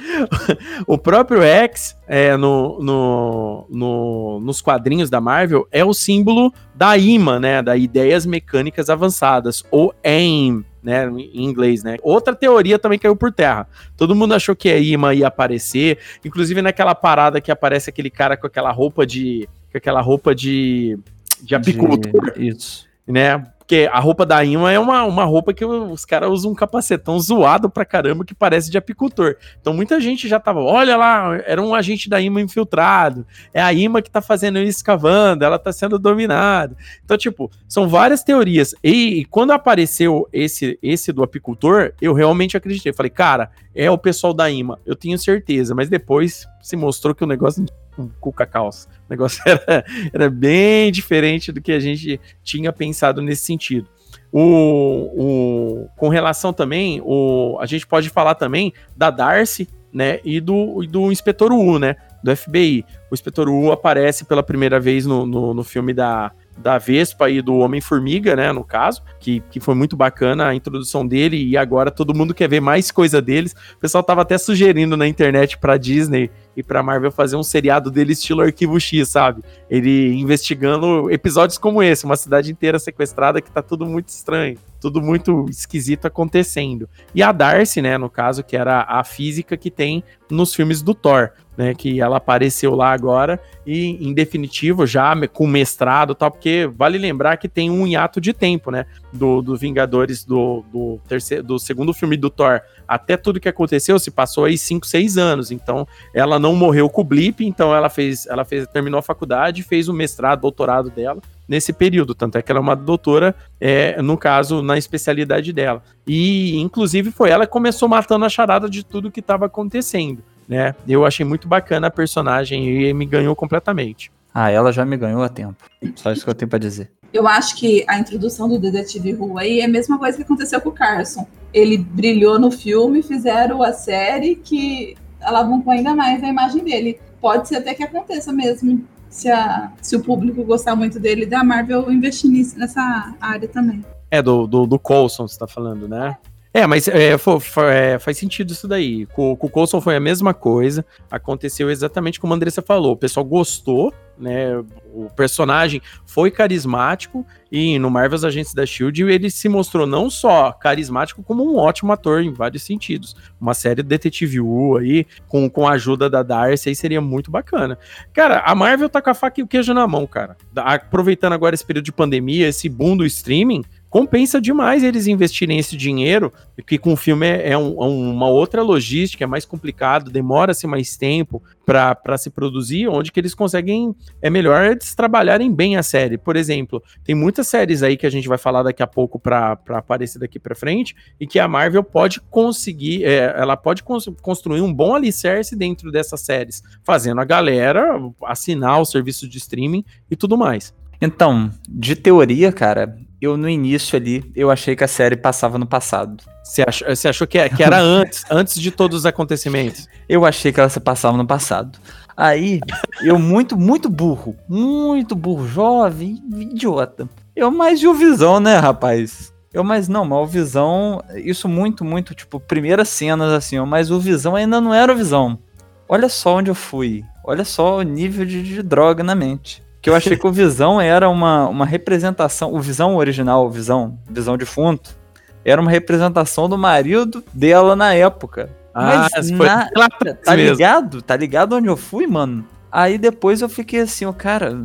o próprio X, é, no, no, no- nos quadrinhos da Marvel, é o símbolo da IMA, né? Da Ideias Mecânicas Avançadas, ou AIM, né? Em inglês, né? Outra teoria também caiu por terra. Todo mundo achou que a IMA ia aparecer, inclusive naquela parada que aparece aquele cara com aquela roupa de. com aquela roupa de. de apicultor De- Isso. Né? Porque a roupa da Ima é uma, uma roupa que os caras usam um capacetão zoado pra caramba que parece de apicultor. Então muita gente já tava, olha lá, era um agente da Ima infiltrado. É a Ima que tá fazendo isso escavando, ela tá sendo dominada. Então, tipo, são várias teorias. E, e quando apareceu esse esse do apicultor, eu realmente acreditei. Falei, cara, é o pessoal da Ima, eu tenho certeza. Mas depois se mostrou que o negócio um cuca calça. O negócio era, era bem diferente do que a gente tinha pensado nesse sentido. O, o, com relação também, o, a gente pode falar também da Darcy, né, e do, e do Inspetor U, né, do FBI. O Inspetor U aparece pela primeira vez no, no, no filme da, da Vespa e do Homem-Formiga, né, no caso, que, que foi muito bacana a introdução dele e agora todo mundo quer ver mais coisa deles. O pessoal tava até sugerindo na internet pra Disney e pra Marvel fazer um seriado dele estilo Arquivo X, sabe? Ele investigando episódios como esse, uma cidade inteira sequestrada que tá tudo muito estranho, tudo muito esquisito acontecendo. E a Darcy, né, no caso, que era a física que tem nos filmes do Thor né, que ela apareceu lá agora e em definitivo já com mestrado tal, porque vale lembrar que tem um hiato de tempo, né, do, do Vingadores do, do terceiro, do segundo filme do Thor até tudo que aconteceu se passou aí 5, 6 anos, então ela não morreu com o blip, então ela fez, ela fez, terminou a faculdade, fez o mestrado, doutorado dela nesse período, tanto é que ela é uma doutora, é, no caso, na especialidade dela. E, inclusive, foi ela que começou matando a charada de tudo que estava acontecendo né? Eu achei muito bacana a personagem e me ganhou completamente. Ah, ela já me ganhou a tempo. Só isso que eu tenho para dizer. Eu acho que a introdução do Detetive Ru aí é a mesma coisa que aconteceu com o Carson. Ele brilhou no filme, fizeram a série que alavancou ainda mais a imagem dele. Pode ser até que aconteça mesmo, se, a, se o público gostar muito dele, da Marvel investir nisso, nessa área também. É, do, do, do Coulson, você tá falando, né? É, mas é, é, faz sentido isso daí. Com, com o Coulson foi a mesma coisa. Aconteceu exatamente como a Andressa falou. O pessoal gostou, né? O personagem foi carismático e no Marvel's Agentes da Shield ele se mostrou não só carismático, como um ótimo ator em vários sentidos. Uma série Detetive U aí, com, com a ajuda da Darcy, aí seria muito bacana. Cara, a Marvel tá com a faca e o queijo na mão, cara. Aproveitando agora esse período de pandemia, esse boom do streaming, compensa demais eles investirem esse dinheiro, que com o filme é, é um, é uma outra logística, é mais complicado, demora-se mais tempo para se produzir, onde que eles conseguem, é melhor eles trabalharem bem a série. Por exemplo, tem muitas séries aí que a gente vai falar daqui a pouco para aparecer daqui para frente, e que a Marvel pode conseguir, é, ela pode cons construir um bom alicerce dentro dessas séries, fazendo a galera assinar o serviço de streaming e tudo mais. Então, de teoria, cara, eu no início ali, eu achei que a série passava no passado. Você achou, você achou que, que era antes, antes de todos os acontecimentos? Eu achei que ela se passava no passado. Aí, eu muito, muito burro, muito burro, jovem, idiota. Eu mais de o Visão, né, rapaz? Eu, mas não, mas o Visão, isso muito, muito, tipo, primeiras cenas assim, mas o Visão ainda não era o Visão. Olha só onde eu fui, olha só o nível de, de droga na mente que eu achei que o Visão era uma, uma representação, o Visão original, o Visão, Visão defunto, era uma representação do marido dela na época. Ah, Mas na... foi... tá ligado? Tá ligado onde eu fui, mano? Aí depois eu fiquei assim, o cara.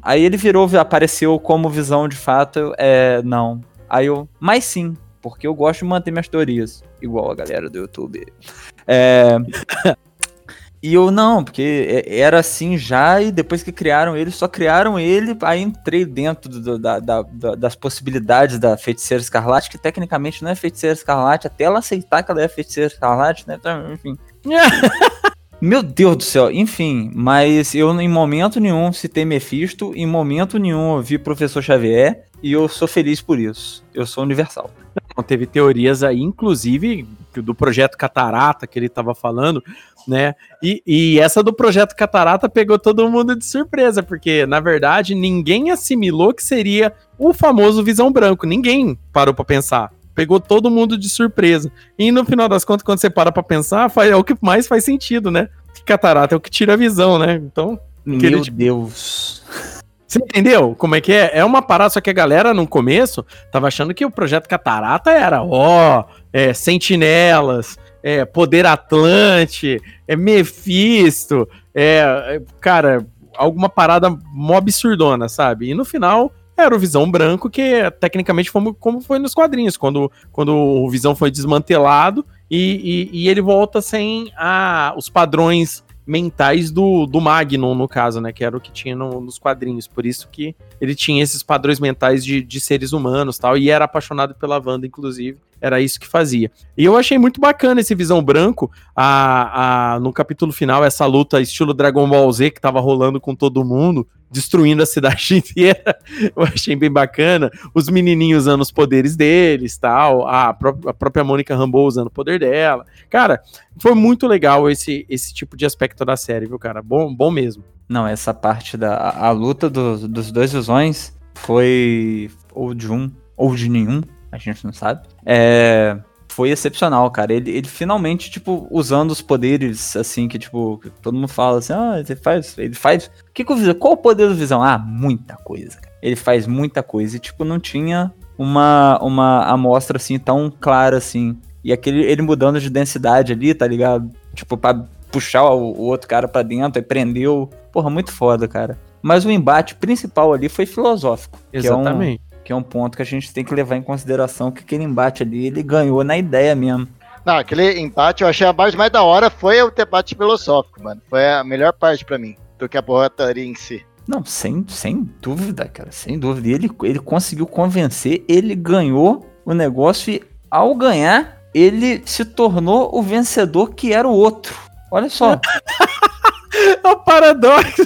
Aí ele virou, apareceu como visão de fato. É, não. Aí eu. Mas sim, porque eu gosto de manter minhas teorias. Igual a galera do YouTube. É. E eu não, porque era assim já, e depois que criaram ele, só criaram ele, aí entrei dentro do, da, da, das possibilidades da feiticeira escarlate, que tecnicamente não é feiticeira escarlate, até ela aceitar que ela é feiticeira escarlate, né? Enfim. Meu Deus do céu, enfim, mas eu em momento nenhum citei Mephisto, em momento nenhum eu vi Professor Xavier, e eu sou feliz por isso. Eu sou universal. Não, teve teorias aí, inclusive, do projeto Catarata que ele estava falando, né? E, e, essa do projeto Catarata pegou todo mundo de surpresa, porque na verdade ninguém assimilou que seria o famoso Visão Branco. Ninguém parou para pensar. Pegou todo mundo de surpresa. E no final das contas, quando você para pra pensar, é o que mais faz sentido, né? Que catarata é o que tira a visão, né? Então. Meu Deus. Você entendeu como é que é? É uma parada, só que a galera no começo tava achando que o projeto Catarata era, ó, é, sentinelas, é, Poder Atlante, é Mephisto, é, é, cara, alguma parada mó absurdona, sabe? E no final era o Visão Branco, que tecnicamente foi como foi nos quadrinhos, quando, quando o Visão foi desmantelado e, e, e ele volta sem a, os padrões mentais do, do Magnum, no caso, né? Que era o que tinha no, nos quadrinhos. Por isso que ele tinha esses padrões mentais de, de seres humanos tal, e era apaixonado pela Wanda, inclusive. Era isso que fazia. E eu achei muito bacana esse Visão Branco, a, a, no capítulo final, essa luta estilo Dragon Ball Z que tava rolando com todo mundo, destruindo a cidade inteira. Eu achei bem bacana. Os menininhos usando os poderes deles, tal. A, pró a própria Mônica Rambeau usando o poder dela. Cara, foi muito legal esse, esse tipo de aspecto da série, viu, cara? Bom, bom mesmo. Não, essa parte da a, a luta do, dos dois visões foi ou de um ou de nenhum, a gente não sabe. É, foi excepcional, cara. Ele, ele finalmente, tipo, usando os poderes, assim, que, tipo, que todo mundo fala assim, ah, ele faz. Ele faz. Que, que o? Qual o poder do Visão? Ah, muita coisa. Cara. Ele faz muita coisa. E, tipo, não tinha uma, uma amostra assim tão clara assim. E aquele ele mudando de densidade ali, tá ligado? Tipo, pra puxar o, o outro cara pra dentro e prendeu. Porra, muito foda, cara. Mas o embate principal ali foi filosófico. Exatamente. Que é, um, ponto que a gente tem que levar em consideração que aquele embate ali, ele ganhou na ideia mesmo. Não, aquele empate eu achei a parte mais da hora foi o debate filosófico, mano. Foi a melhor parte para mim do que a porrataria em si. Não, sem, sem dúvida, cara, sem dúvida. E ele, ele conseguiu convencer, ele ganhou o negócio e ao ganhar, ele se tornou o vencedor que era o outro. Olha só. é um paradoxo.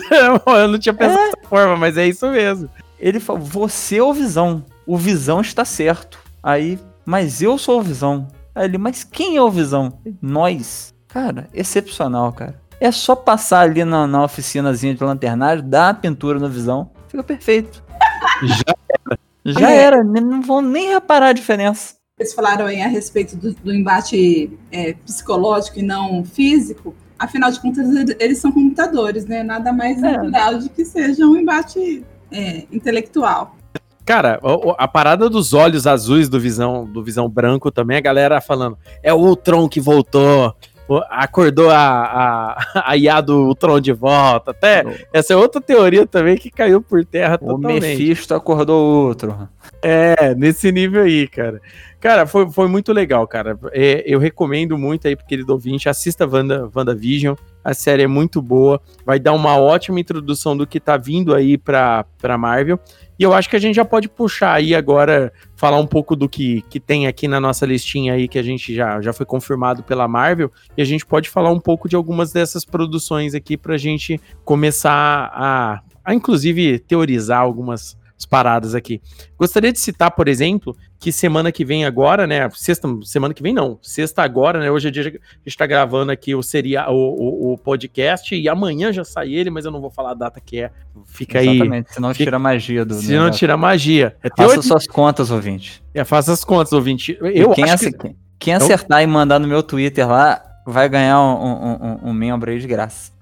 Eu não tinha pensado é. dessa forma, mas é isso mesmo. Ele falou: você é o Visão. O Visão está certo. Aí, mas eu sou o Visão. Aí ele, mas quem é o Visão? Nós. Cara, excepcional, cara. É só passar ali na, na oficinazinha de lanternagem, dar a pintura no Visão. Fica perfeito. Já era. Já é. era. Não vão nem reparar a diferença. Vocês falaram aí a respeito do, do embate é, psicológico e não físico. Afinal de contas, eles são computadores, né? Nada mais é. natural de que seja um embate é, intelectual. Cara, a parada dos olhos azuis do Visão, do Visão Branco também, a galera falando, é o Ultron que voltou, acordou a, a, a IA do Ultron de volta. Até essa é outra teoria também que caiu por terra o totalmente. O Mephisto acordou outro. É, nesse nível aí, cara. Cara, foi, foi muito legal, cara. É, eu recomendo muito aí pro querido ouvinte, assista Wanda, WandaVision. A série é muito boa, vai dar uma ótima introdução do que tá vindo aí pra, pra Marvel. E eu acho que a gente já pode puxar aí agora, falar um pouco do que, que tem aqui na nossa listinha aí, que a gente já, já foi confirmado pela Marvel, e a gente pode falar um pouco de algumas dessas produções aqui pra gente começar a, a inclusive, teorizar algumas paradas aqui. Gostaria de citar, por exemplo, que semana que vem agora, né? Sexta, semana que vem não, sexta agora, né? Hoje é dia que a gente tá gravando aqui o, seria, o, o, o, podcast e amanhã já sai ele, mas eu não vou falar a data que é. Fica Exatamente, aí. Exatamente, senão fica, tira a magia do. Se não tira a magia. É faça suas contas, ouvinte. É, faça as contas, ouvinte. Eu quem, acho que... quem acertar e mandar no meu Twitter lá vai ganhar um, um, um, um membro aí de graça.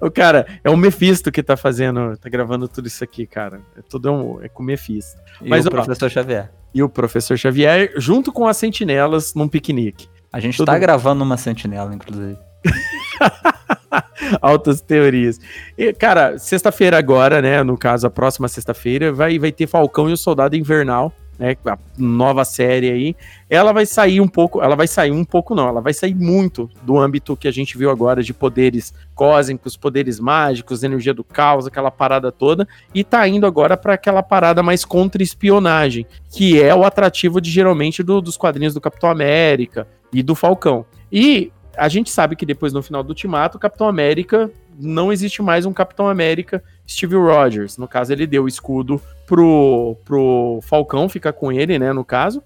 O cara, é o Mephisto que tá fazendo, tá gravando tudo isso aqui, cara. É tudo um, é com o Mephisto. E Mas, o ó, professor Xavier. E o professor Xavier, junto com as sentinelas, num piquenique. A gente tudo... tá gravando uma sentinela, inclusive. Altas teorias. E, cara, sexta-feira agora, né? No caso, a próxima sexta-feira, vai, vai ter Falcão e o Soldado Invernal né, a nova série aí, ela vai sair um pouco, ela vai sair um pouco não, ela vai sair muito do âmbito que a gente viu agora de poderes cósmicos, poderes mágicos, energia do caos, aquela parada toda, e tá indo agora para aquela parada mais contra espionagem, que é o atrativo de geralmente do, dos quadrinhos do Capitão América e do Falcão. E a gente sabe que depois no final do Ultimato, o Capitão América não existe mais um Capitão América Steve Rogers. No caso, ele deu o escudo pro, pro Falcão, fica com ele, né, no caso.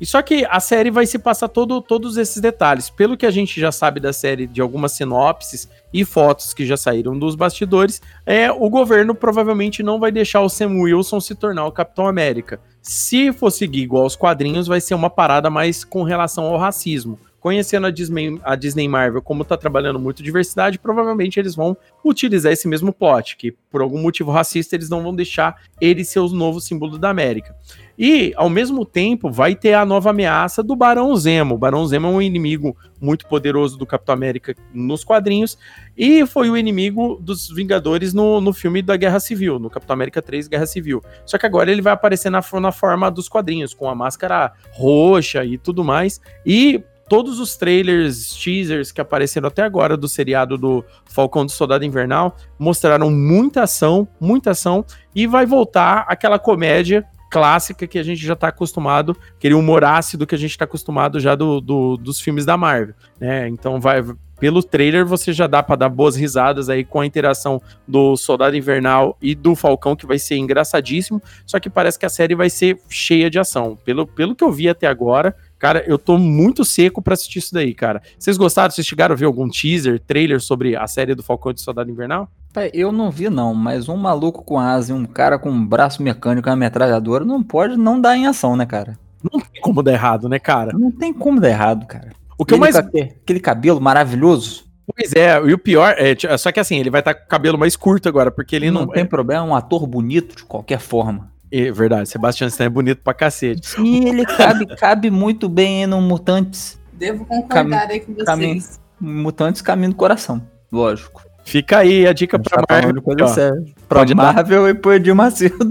E só que a série vai se passar todo, todos esses detalhes. Pelo que a gente já sabe da série, de algumas sinopses e fotos que já saíram dos bastidores, é o governo provavelmente não vai deixar o Sam Wilson se tornar o Capitão América. Se for seguir igual aos quadrinhos, vai ser uma parada mais com relação ao racismo conhecendo a Disney, a Disney Marvel como tá trabalhando muito diversidade, provavelmente eles vão utilizar esse mesmo plot, que por algum motivo racista eles não vão deixar ele ser o novo símbolo da América. E, ao mesmo tempo, vai ter a nova ameaça do Barão Zemo. O Barão Zemo é um inimigo muito poderoso do Capitão América nos quadrinhos e foi o inimigo dos Vingadores no, no filme da Guerra Civil, no Capitão América 3 Guerra Civil. Só que agora ele vai aparecer na, na forma dos quadrinhos, com a máscara roxa e tudo mais. E todos os trailers, teasers que apareceram até agora do seriado do Falcão do Soldado Invernal mostraram muita ação, muita ação, e vai voltar aquela comédia clássica que a gente já tá acostumado, aquele humor ácido que a gente tá acostumado já do, do dos filmes da Marvel, né? Então vai pelo trailer você já dá para dar boas risadas aí com a interação do Soldado Invernal e do Falcão que vai ser engraçadíssimo, só que parece que a série vai ser cheia de ação. Pelo, pelo que eu vi até agora, Cara, eu tô muito seco pra assistir isso daí, cara. Vocês gostaram? Vocês chegaram a ver algum teaser, trailer sobre a série do Falcão de Soldado Invernal? Pai, Eu não vi não, mas um maluco com asa e um cara com um braço mecânico e uma metralhadora não pode não dar em ação, né, cara? Não tem como dar errado, né, cara? Não tem como dar errado, cara. O que eu mais. aque- Aquele cabelo maravilhoso. Pois é, e o pior é. Só que assim, ele vai estar com o cabelo mais curto agora, porque ele Ele não. não, tem problema, é um ator bonito de qualquer forma. É, verdade, Sebastião Stan é bonito pra cacete. Sim, ele cabe, cabe muito bem no Mutantes. Devo concordar aí com vocês. caminho. Mutantes caminho do coração, lógico. Fica aí a dica pra Tá Marvel. coisa séria. Pra Pode dar. Marvel e pro Edir Macedo.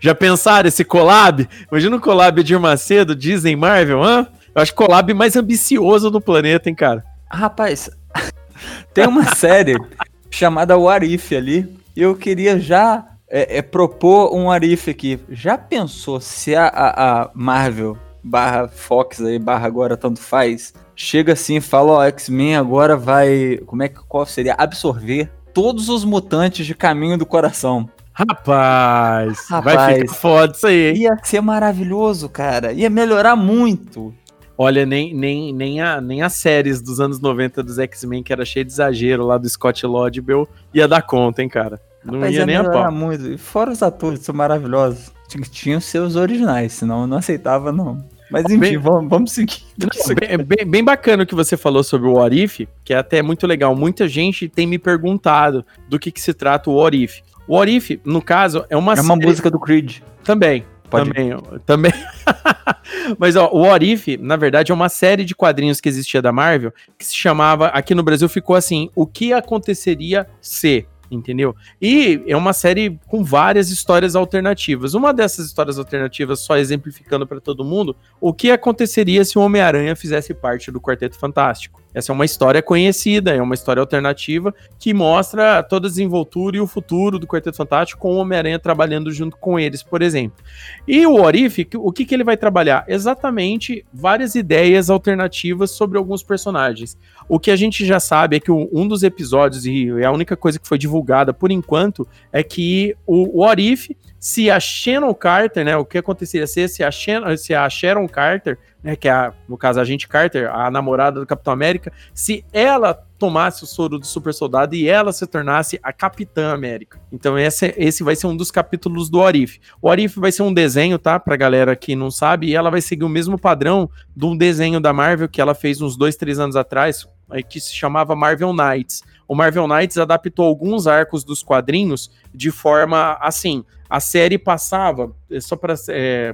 Já pensaram esse collab? Imagina o collab Edir Macedo, Disney Marvel, hã? Eu acho o collab mais ambicioso do planeta, hein, cara? Rapaz, tem uma série chamada What If ali. E eu queria já é, é, propor um What If aqui. Já pensou se a, a- a Marvel barra Fox aí, barra agora tanto faz, chega assim e fala, ó, X-Men agora vai, como é que, qual seria? Absorver todos os mutantes de caminho do coração. Rapaz, vai Rapaz. ficar foda isso aí, hein? Ia ser maravilhoso, cara. Ia melhorar muito. Olha, nem, nem, nem, a, nem as séries dos anos 90 dos X-Men, que era cheio de exagero lá do Scott Lodbell, ia dar conta, hein, cara? Não Rapaz, ia nem a pau. muito. E fora os atores, são maravilhosos. Tinha- Tinham seus originais, senão eu não aceitava, não. Mas enfim, Bem- vamos, vamos seguir. Bem, bem, bem bacana o que você falou sobre o What If, que é até muito legal. Muita gente tem me perguntado do que, que se trata o What If. O What If, no caso, é uma É uma série- música do Creed. Também. Pode- Também. Também. Mas ó, o What If, na verdade, é uma série de quadrinhos que existia da Marvel que se chamava, aqui no Brasil ficou assim: O que aconteceria se? Entendeu? E é uma série com várias histórias alternativas. Uma dessas histórias alternativas, só exemplificando para todo mundo, o que aconteceria se o Homem-Aranha fizesse parte do Quarteto Fantástico. Essa é uma história conhecida, é uma história alternativa que mostra toda a desenvoltura e o futuro do Quarteto Fantástico com o Homem-Aranha trabalhando junto com eles, por exemplo. E o Orif, o que, que ele vai trabalhar? Exatamente várias ideias alternativas sobre alguns personagens. O que a gente já sabe é que um dos episódios, e é a única coisa que foi divulgada por enquanto, é que o, Orif, se a Shannon Carter, né, o que aconteceria se, a, Shannon, se a Sharon Carter, né, que é, a, no caso, a gente Carter, a namorada do Capitão América, se ela tomasse o soro do super soldado e ela se tornasse a Capitã América. Então esse, esse vai ser um dos capítulos do Orif. O Orif vai ser um desenho, tá? Pra galera que não sabe, e ela vai seguir o mesmo padrão de um desenho da Marvel que ela fez uns dois, três anos atrás, eh, que se chamava Marvel Knights. O Marvel Knights adaptou alguns arcos dos quadrinhos de forma assim. A série passava, é só para.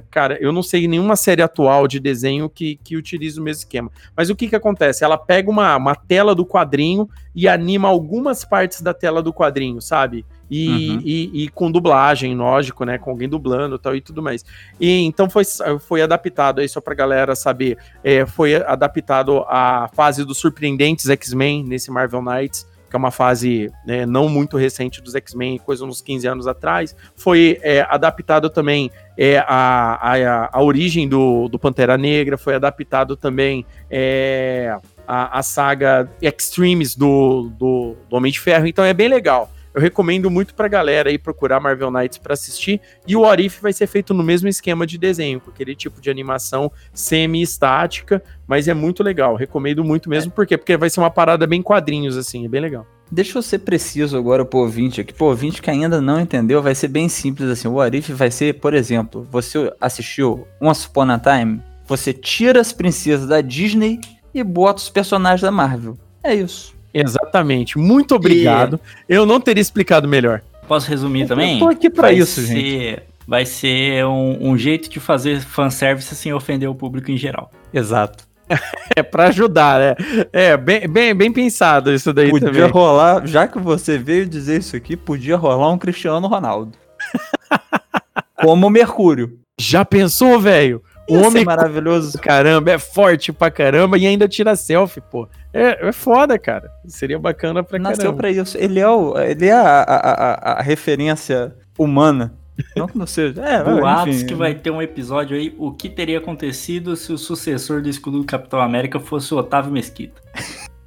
cara, eu não sei nenhuma série atual de desenho que, que utiliza o mesmo esquema. Mas o que que acontece? Ela pega uma, uma tela do quadrinho e anima algumas partes da tela do quadrinho, sabe? E, Uhum. e, e com dublagem, lógico, né? Com alguém dublando e tal e tudo mais. E então foi, foi adaptado aí, só pra galera saber, é, foi adaptado a fase dos surpreendentes X-Men nesse Marvel Knights, que é uma fase né, não muito recente dos X-Men, coisa uns 15 anos atrás. Foi é, adaptado também é, a, a, a origem do, do Pantera Negra, foi adaptado também é, a, a saga Extremes do, do, do Homem de Ferro, então é bem legal. Eu recomendo muito pra galera aí procurar Marvel Knights pra assistir. E o Orif vai ser feito no mesmo esquema de desenho, com aquele tipo de animação semi-estática, mas é muito legal. Recomendo muito mesmo, por quê? Porque vai ser uma parada bem quadrinhos, assim, é bem legal. Deixa eu ser preciso agora pro ouvinte aqui. Pro ouvinte que ainda não entendeu, vai ser bem simples assim. O Arif vai ser, por exemplo, você assistiu Once Upon a Time, você tira as princesas da Disney e bota os personagens da Marvel. É isso. Exatamente. Muito obrigado. Eu não teria explicado melhor. Posso resumir também? Eu tô aqui pra Vai isso, ser- gente. Vai ser um, um jeito de fazer fanservice sem ofender o público em geral. Exato. É pra ajudar, né? É, bem, bem, bem pensado isso daí Podia também. rolar, já que você veio dizer isso aqui, podia rolar um Cristiano Ronaldo. Como Mercúrio. Já pensou, velho? O homem maravilhoso. caramba, é forte pra caramba e ainda tira selfie, pô. É, é foda, cara. Seria bacana pra Nasceu caramba. pra isso. Ele é, o, ele é a, a, a, a referência humana. Não que não seja. É, Boatos enfim, que vai ter um episódio aí, o que teria acontecido se o sucessor do escudo do Capitão América fosse o Otávio Mesquita.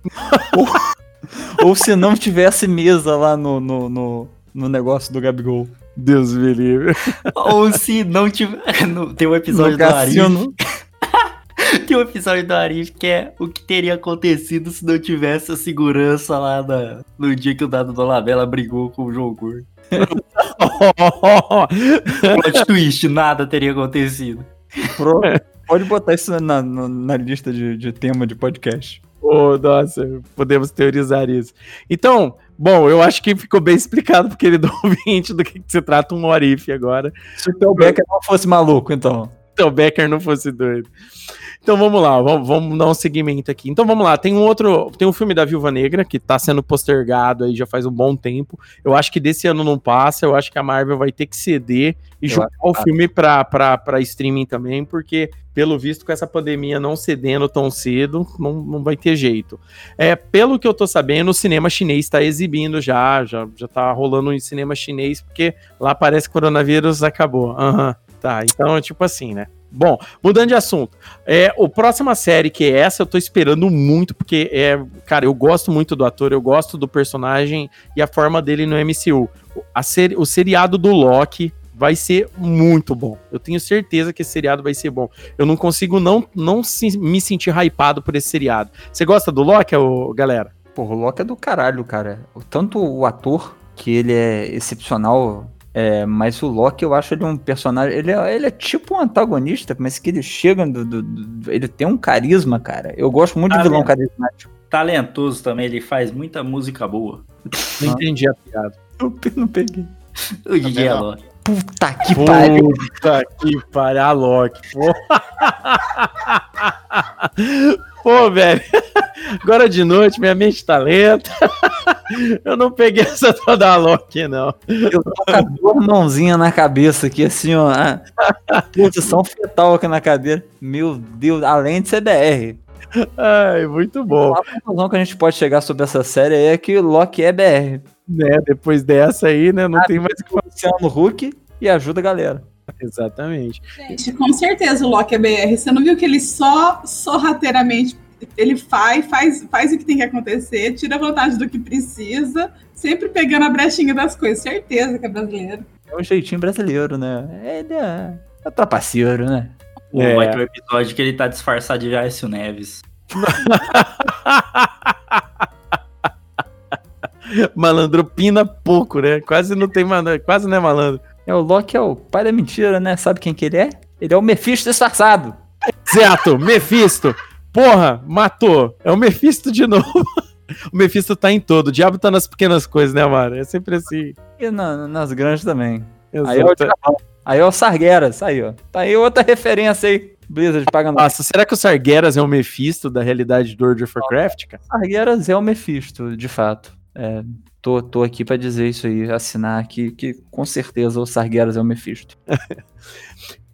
Ou se não tivesse mesa lá no, no, no, no negócio do Gabigol. Deus me livre. Ou se não tiver. no- Tem um episódio No do Arif. Tem um episódio do Arif que é o que teria acontecido se não tivesse a segurança lá na- no dia que o Dado Dolabella brigou com o João Gordo. Plot twist, nada teria acontecido. Pro- Pode botar isso na, na, na lista de, de tema de podcast. Ô, nossa, podemos teorizar isso. Então, bom, eu acho que ficou bem explicado pro querido ouvinte do que, que se trata um Orif agora. Se o Theo Becker não fosse maluco, então. Então o Becker não fosse doido. Então vamos lá, vamos, vamos dar um seguimento aqui. Então vamos lá, tem um outro, tem um filme da Viúva Negra que tá sendo postergado aí já faz um bom tempo. Eu acho que desse ano não passa, eu acho que a Marvel vai ter que ceder e Eu jogar o filme pra, pra, pra streaming também, porque pelo visto com essa pandemia não cedendo tão cedo, não, não vai ter jeito. É, pelo que eu tô sabendo, o cinema chinês tá exibindo já, já, já tá rolando em cinema chinês, porque lá parece que o coronavírus acabou. Aham, tá, então tipo assim, né? Bom, mudando de assunto. É, a próxima série, que é essa, eu tô esperando muito, porque é, cara, eu gosto muito do ator, eu gosto do personagem e a forma dele no MCU. A seri- o seriado do Loki vai ser muito bom. Eu tenho certeza que esse seriado vai ser bom. Eu não consigo não, não se- me sentir hypado por esse seriado. Você gosta do Loki, ô, galera? Porra, o Loki é do caralho, cara. Tanto o ator, que ele é excepcional, é, mas o Loki eu acho ele um personagem. Ele é, ele é tipo um antagonista, mas que ele chega. Do, do- do- ele tem um carisma, cara. Eu gosto muito Tá de vilão carismático. Talentoso também, ele faz muita música boa. Não entendi a piada. Eu não peguei. O DJ não. Alok. Puta que pariu. Puta que pariu, a Loki. Pô. Velho. Agora de noite, minha mente tá lenta. Eu não peguei essa toda a Loki, não. Eu tô com as duas mãozinhas na cabeça aqui, assim, ó. a Posição fetal aqui na cadeira. Meu Deus, além de CBR. Ai, muito bom. A conclusão que a gente pode chegar sobre essa série é que Loki é BR. Né, depois dessa aí, né? Não tem mais o que falar. Luciano Huck e ajuda a galera. Exatamente. Gente, com certeza o Loki é BR. Você não viu que ele só sorrateiramente ele faz, faz, faz o que tem que acontecer, tira vantagem do que precisa, sempre pegando a brechinha das coisas. Certeza que é brasileiro. É um jeitinho brasileiro, né? Ele é, é trapaceiro, né? É. Vai ter um episódio que ele tá disfarçado de Jairson Neves. Malandro pina pouco, né? Quase não tem malandro, quase não é malandro. É, o Loki é o pai da mentira, né? Sabe quem que ele é? Ele é o Mephisto disfarçado. Exato, Mephisto. Porra, matou. É o Mephisto de novo. O Mephisto tá em todo. O diabo tá nas pequenas coisas, né, Mara? É sempre assim. E na- nas grandes também. Aí é o Exato. Diabão. Aí é o Sargueras. Aí, ó. Tá aí outra referência aí. Blizzard pagando. Nossa, será que o Sargeras é o Mephisto da realidade do World of Warcraft, cara? Sargueras é o Mephisto, de fato. É, tô, tô aqui pra dizer isso aí, assinar aqui, que com certeza o Sargueras é o Mephisto.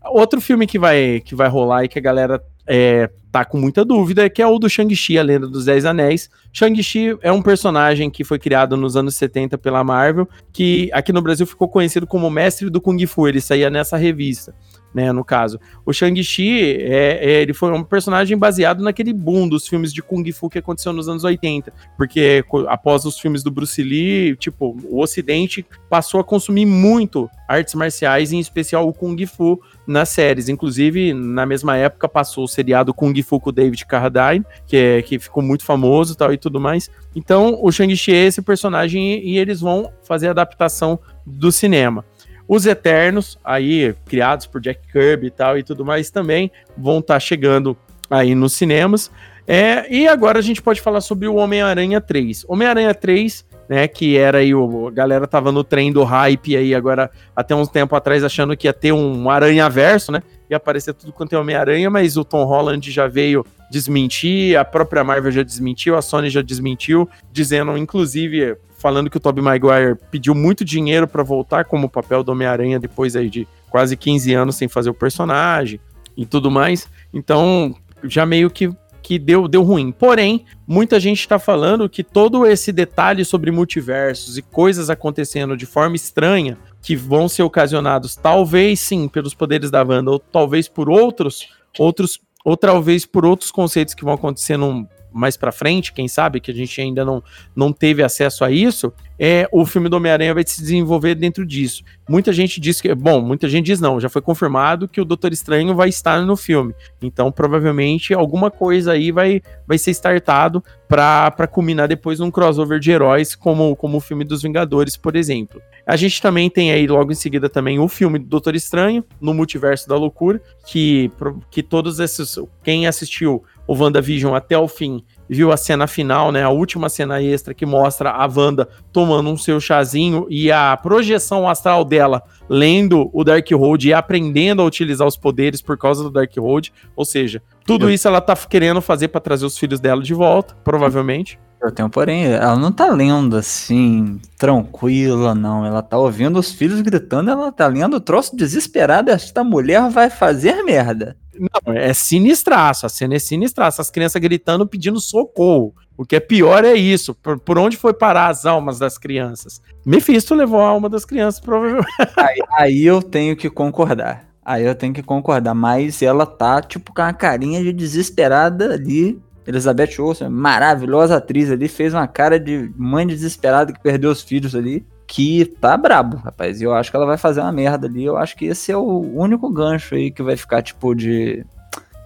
Outro filme que vai, que vai rolar e que a galera é, tá com muita dúvida é que é o do Shang-Chi, a Lenda dos Dez Anéis. Shang-Chi é um personagem que foi criado nos anos 70 pela Marvel, que aqui no Brasil ficou conhecido como Mestre do Kung Fu, ele saía nessa revista. Né, no caso, o Shang-Chi é, é, ele foi um personagem baseado naquele boom dos filmes de Kung Fu que aconteceu nos anos 80, porque após os filmes do Bruce Lee, tipo, o Ocidente passou a consumir muito artes marciais, em especial o Kung Fu, nas séries. Inclusive, na mesma época, passou o seriado Kung Fu com o David Carradine, que, é, que ficou muito famoso tal e tudo mais. Então, o Shang-Chi é esse personagem e, e eles vão fazer a adaptação do cinema. Os Eternos, aí, criados por Jack Kirby e tal e tudo mais, também vão estar chegando aí nos cinemas. É, e agora a gente pode falar sobre o Homem-Aranha 3. Homem-Aranha 3, né, que era aí, o, a galera tava no trem do hype aí agora, até uns tempo atrás, achando que ia ter um Aranha-verso, né, ia aparecer tudo quanto é Homem-Aranha, mas o Tom Holland já veio desmentir, a própria Marvel já desmentiu, a Sony já desmentiu, dizendo, inclusive, falando que o Tobey Maguire pediu muito dinheiro para voltar como papel do Homem-Aranha depois aí de quase 15 anos sem fazer o personagem. e tudo mais. Então, já meio que, que deu, deu ruim. Porém, muita gente está falando que todo esse detalhe sobre multiversos e coisas acontecendo de forma estranha, que vão ser ocasionados talvez sim pelos poderes da Wanda, ou talvez por outros, outros, ou talvez por outros conceitos que vão acontecer num, mais para frente, quem sabe, que a gente ainda não, não teve acesso a isso, é o filme do Homem-Aranha vai se desenvolver dentro disso. Muita gente diz que, bom, muita gente diz não, já foi confirmado que o Doutor Estranho vai estar no filme. Então, provavelmente alguma coisa aí vai, vai ser startado para culminar depois num crossover de heróis, como, como o filme dos Vingadores, por exemplo. A gente também tem aí logo em seguida também o filme do Doutor Estranho, no Multiverso da Loucura, que, que todos esses. Quem assistiu o WandaVision até o fim viu a cena final, né? A última cena extra que mostra a Wanda tomando um seu chazinho e a projeção astral dela lendo o Darkhold e aprendendo a utilizar os poderes por causa do Darkhold. Ou seja, tudo isso ela tá querendo fazer para trazer os filhos dela de volta, provavelmente. Eu tenho, porém, ela não tá lendo assim, tranquila, não. Ela tá ouvindo os filhos gritando, ela tá lendo o troço desesperada. Esta mulher vai fazer merda. Não, é sinistraço, a cena é sinistraça. As crianças gritando, pedindo socorro. O que é pior é isso. Por, por onde foi parar as almas das crianças? Mephisto levou a alma das crianças, provavelmente. Aí, aí eu tenho que concordar. Aí eu tenho que concordar. Mas ela tá, tipo, com uma carinha de desesperada ali. Elizabeth Olsen, maravilhosa atriz ali, fez uma cara de mãe desesperada que perdeu os filhos ali que tá brabo, rapaz. E eu acho que ela vai fazer uma merda ali. Eu acho que esse é o único gancho aí que vai ficar, tipo, de,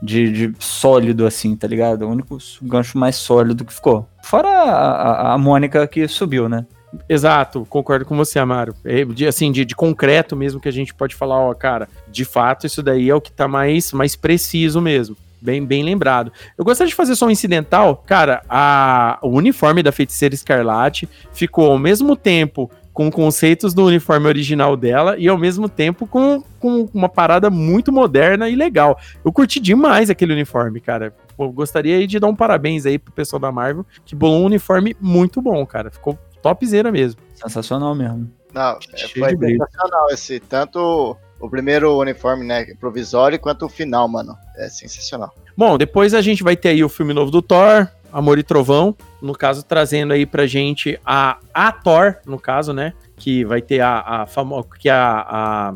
de, de sólido, assim, tá ligado? O único gancho mais sólido que ficou. Fora a, a, a Mônica que subiu, né? Exato, concordo com você, Amaro. É, de, assim, de, de, concreto mesmo que a gente pode falar, ó, cara, de fato isso daí é o que tá mais, mais preciso mesmo. Bem, bem lembrado. Eu gostaria de fazer só um incidental. Cara, a, o uniforme da Feiticeira Escarlate ficou ao mesmo tempo com conceitos do uniforme original dela e ao mesmo tempo com, com uma parada muito moderna e legal. Eu curti demais aquele uniforme, cara. Eu gostaria de dar um parabéns aí pro pessoal da Marvel, que bolou um uniforme muito bom, cara. Ficou topzera mesmo. Sensacional mesmo. Não, é, foi sensacional esse, tanto o primeiro uniforme, né, provisório, quanto o final, mano. É sensacional. Bom, depois a gente vai ter aí o filme novo do Thor, Amor e Trovão, no caso trazendo aí pra gente a, a Thor, no caso, né, que vai ter a, a famosa, que a,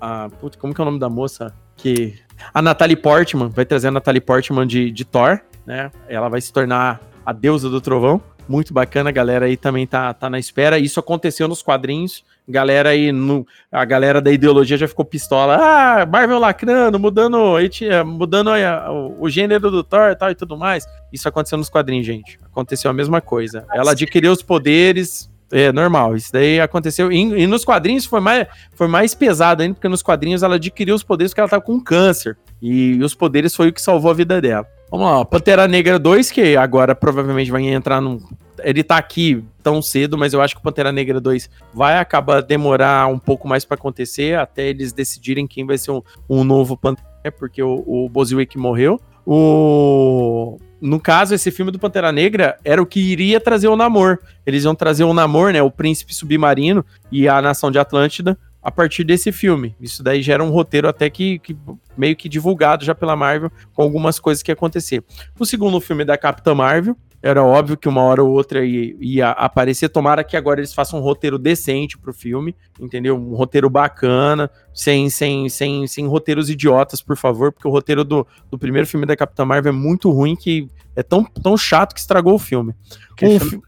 a, a putz, como que é o nome da moça? Que a Natalie Portman, vai trazer a Natalie Portman de, de Thor, né, ela vai se tornar a deusa do trovão, muito bacana, a galera aí também tá, tá na espera, isso aconteceu nos quadrinhos, galera aí, no, a galera da ideologia já ficou pistola. Ah, Marvel lacrando, mudando, mudando o, o gênero do Thor e tal e tudo mais. Isso aconteceu nos quadrinhos, gente. Aconteceu a mesma coisa. Ela adquiriu os poderes. É normal, isso daí aconteceu. E, e, nos quadrinhos foi mais, foi mais pesado ainda, porque nos quadrinhos ela adquiriu os poderes porque ela tava com câncer. E, e os poderes foi o que salvou a vida dela. Vamos lá, Pantera Negra 2, que agora provavelmente vai entrar num ele tá aqui tão cedo, mas eu acho que o Pantera Negra 2 vai acabar demorar um pouco mais para acontecer, até eles decidirem quem vai ser um, um novo Pantera, porque o, o Bozwick morreu. O... No caso, esse filme do Pantera Negra era o que iria trazer o Namor. Eles iam trazer o Namor, né, o príncipe submarino e a nação de Atlântida, a partir desse filme. Isso daí gera um roteiro até que, que, meio que divulgado já pela Marvel com algumas coisas que acontecer. O segundo filme é da Capitã Marvel, era óbvio que uma hora ou outra ia, ia, aparecer. Tomara que agora eles façam um roteiro decente pro filme, entendeu? Um roteiro bacana, sem, sem, sem, sem roteiros idiotas, por favor, porque o roteiro do, do primeiro filme da Capitã Marvel é muito ruim que é tão, tão chato que estragou o filme. Um filme fi...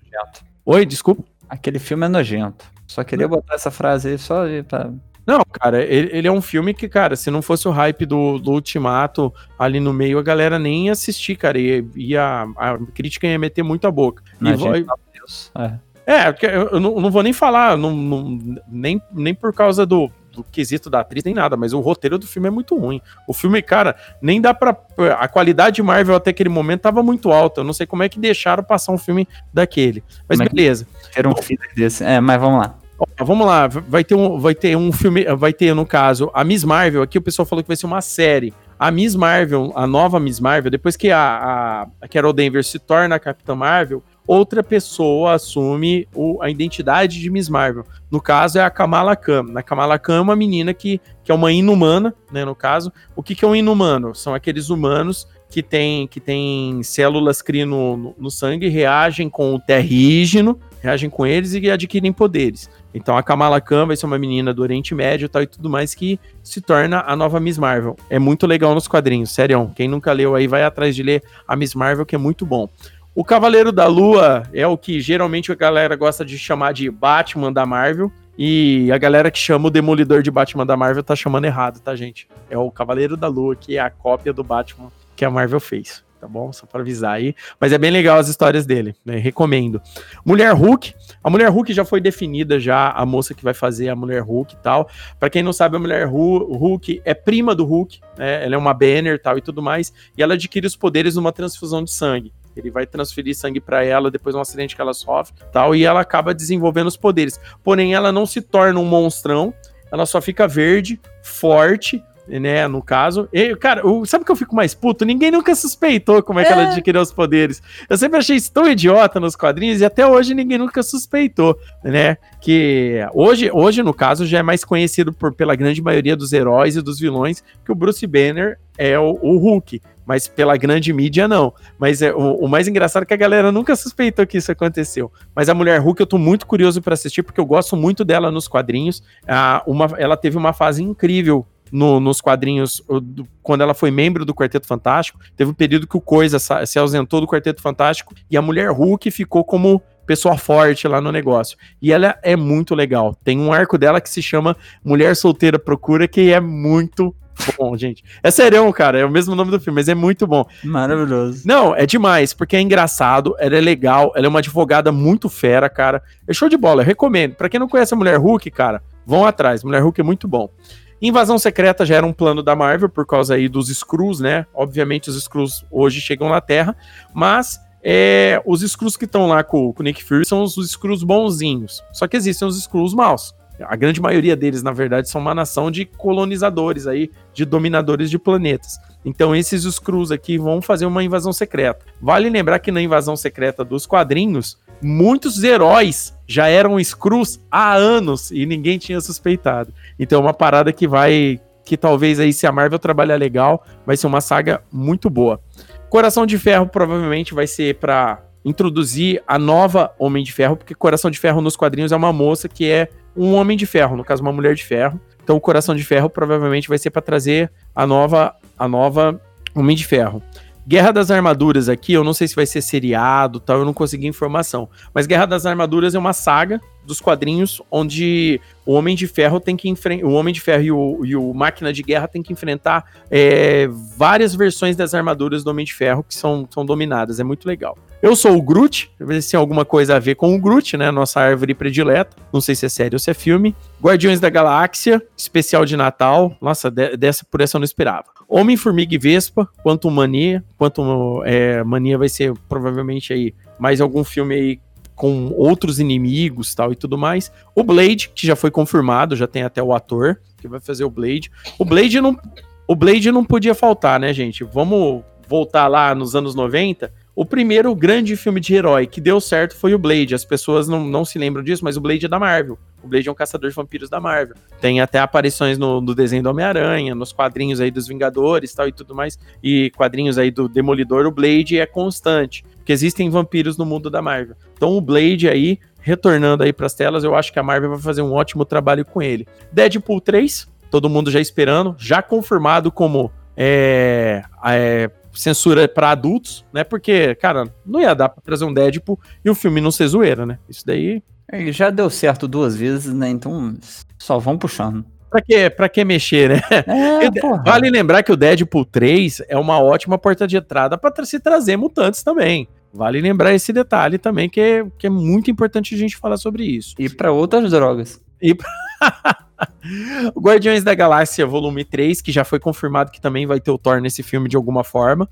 Oi, desculpa. Aquele filme é nojento. Só queria botar essa frase aí só pra não, cara, ele, ele, é um filme que, cara, se não fosse o hype do, do Ultimato ali no meio, a galera nem ia assistir, cara. E, ia, a crítica ia meter muito a boca. Não, e vai... Deus. É. É, eu não, não vou nem falar, não, não, nem, nem por causa do, do quesito da atriz, nem nada, mas o roteiro do filme é muito ruim. O filme, cara, nem dá pra. A qualidade de Marvel até aquele momento tava muito alta. Eu não sei como é que deixaram passar um filme daquele. Mas como beleza. Era um filme desse. É, mas vamos lá. Ó, vamos lá, vai ter, um, vai ter um filme, vai ter, no caso, a Miss Marvel, aqui o pessoal falou que vai ser uma série. A Miss Marvel, a nova Miss Marvel, depois que a, a, Carol Danvers se torna a Capitã Marvel, outra pessoa assume o- a identidade de Miss Marvel. No caso, é a Kamala Khan. A Kamala Khan é uma menina que, que é uma inumana, né? No caso, o que, que é um inumano? São aqueles humanos que têm que tem células CRI no, no, no sangue, reagem com o terrígeno, reagem com eles e adquirem poderes. Então a Kamala Khan vai ser uma menina do Oriente Médio tal e tudo mais que se torna a nova Miss Marvel. É muito legal nos quadrinhos, sério. Quem nunca leu aí vai atrás de ler a Miss Marvel, que é muito bom. O Cavaleiro da Lua é o que geralmente a galera gosta de chamar de Batman da Marvel. E a galera que chama o Demolidor de Batman da Marvel tá chamando errado, tá, gente? É o Cavaleiro da Lua, que é a cópia do Batman que a Marvel fez, tá bom? Só pra avisar aí. Mas é bem legal as histórias dele, né? Recomendo. Mulher Hulk. A Mulher Hulk já foi definida já, a moça que vai fazer a Mulher Hulk e tal. Pra quem não sabe, a Mulher Hu- Hulk é prima do Hulk, né? Ela é uma banner tal e tudo mais. E ela adquire os poderes numa transfusão de sangue. Ele vai transferir sangue pra ela depois de um acidente que ela sofre, tal, e ela acaba desenvolvendo os poderes. Porém, ela não se torna um monstrão, ela só fica verde, forte, né, no caso. E, cara, o- sabe o que eu fico mais puto? Ninguém nunca suspeitou como é que ela adquiriu os poderes. Eu sempre achei isso tão idiota nos quadrinhos e até hoje ninguém nunca suspeitou, né? Que hoje, hoje no caso, já é mais conhecido por, pela grande maioria dos heróis e dos vilões que o Bruce Banner é o, o Hulk. Mas pela grande mídia, não. Mas é, o, o mais engraçado é que a galera nunca suspeitou que isso aconteceu. Mas a Mulher Hulk eu tô muito curioso pra assistir, porque eu gosto muito dela nos quadrinhos. Ah, uma, ela teve uma fase incrível no- nos quadrinhos, do- quando ela foi membro do Quarteto Fantástico, teve um período que o Coisa sa- se ausentou do Quarteto Fantástico e a Mulher Hulk ficou como pessoa forte lá no negócio. E ela é muito legal. Tem um arco dela que se chama Mulher Solteira Procura, que é muito bom, gente. É serão, cara, é o mesmo nome do filme, mas é muito bom. Maravilhoso. Não, é demais, porque é engraçado, ela é legal, ela é uma advogada muito fera, cara. É show de bola, eu recomendo. Pra quem não conhece a Mulher Hulk, cara, vão atrás. Mulher Hulk é muito bom. Invasão Secreta já era um plano da Marvel por causa aí dos Skrulls, né? Obviamente os Skrulls hoje chegam na Terra, mas é, os Skrulls que estão lá com, o Nick Fury são os Skrulls bonzinhos. Só que existem os Skrulls maus. A grande maioria deles, na verdade, são uma nação de colonizadores aí, de dominadores de planetas. Então esses Skrulls aqui vão fazer uma invasão secreta. Vale lembrar que na invasão secreta dos quadrinhos, muitos heróis já eram Skrulls há anos e ninguém tinha suspeitado. Então é uma parada que vai que talvez aí se a Marvel trabalhar legal, vai ser uma saga muito boa. Coração de Ferro provavelmente vai ser pra introduzir a nova Homem de Ferro, porque Coração de Ferro nos quadrinhos é uma moça que é um Homem de Ferro, no caso uma Mulher de Ferro. Então o Coração de Ferro provavelmente vai ser pra trazer a nova a nova Homem de Ferro. Guerra das Armaduras aqui, eu não sei se vai ser seriado, tal, eu não consegui informação. Mas Guerra das Armaduras é uma saga dos quadrinhos onde o Homem de Ferro tem que enfrentar, o Homem de Ferro e o, e o Máquina de Guerra tem que enfrentar é, várias versões das armaduras do Homem de Ferro que são, são dominadas, é muito legal. Eu sou o Groot, ver se tem alguma coisa a ver com o Groot, né? Nossa árvore predileta. Não sei se é série ou se é filme. Guardiões da Galáxia, especial de Natal. Nossa, de- dessa por essa eu não esperava. Homem, Formiga e Vespa, Quantum Mania. Quantum é, Mania vai ser provavelmente aí mais algum filme aí com outros inimigos tal e tudo mais. O Blade, que já foi confirmado, já tem até o ator que vai fazer o Blade. O Blade não, o Blade não podia faltar, né, gente? Vamos voltar lá nos anos 90. O primeiro grande filme de herói que deu certo foi o Blade. As pessoas não, não se lembram disso, mas o Blade é da Marvel. O Blade é um caçador de vampiros da Marvel. Tem até aparições no, no desenho do Homem-Aranha, nos quadrinhos aí dos Vingadores tal e tudo mais. E quadrinhos aí do Demolidor, o Blade é constante. Porque existem vampiros no mundo da Marvel. Então o Blade aí, retornando aí pras telas, eu acho que a Marvel vai fazer um ótimo trabalho com ele. Deadpool 3, todo mundo já esperando, já confirmado como é, é, censura para adultos, né? Porque, cara, não ia dar pra trazer um Deadpool e o filme não ser zoeira, né? Isso daí. Ele já deu certo duas vezes, né? Então só vão puxando. Pra que, pra que mexer, né? É, E. Vale lembrar que o Deadpool 3 é uma ótima porta de entrada para se trazer mutantes também. Vale lembrar esse detalhe também, que é, que é muito importante a gente falar sobre isso. E pra outras drogas. O Guardiões da Galáxia Volume 3, que já foi confirmado que também vai ter o Thor nesse filme de alguma forma.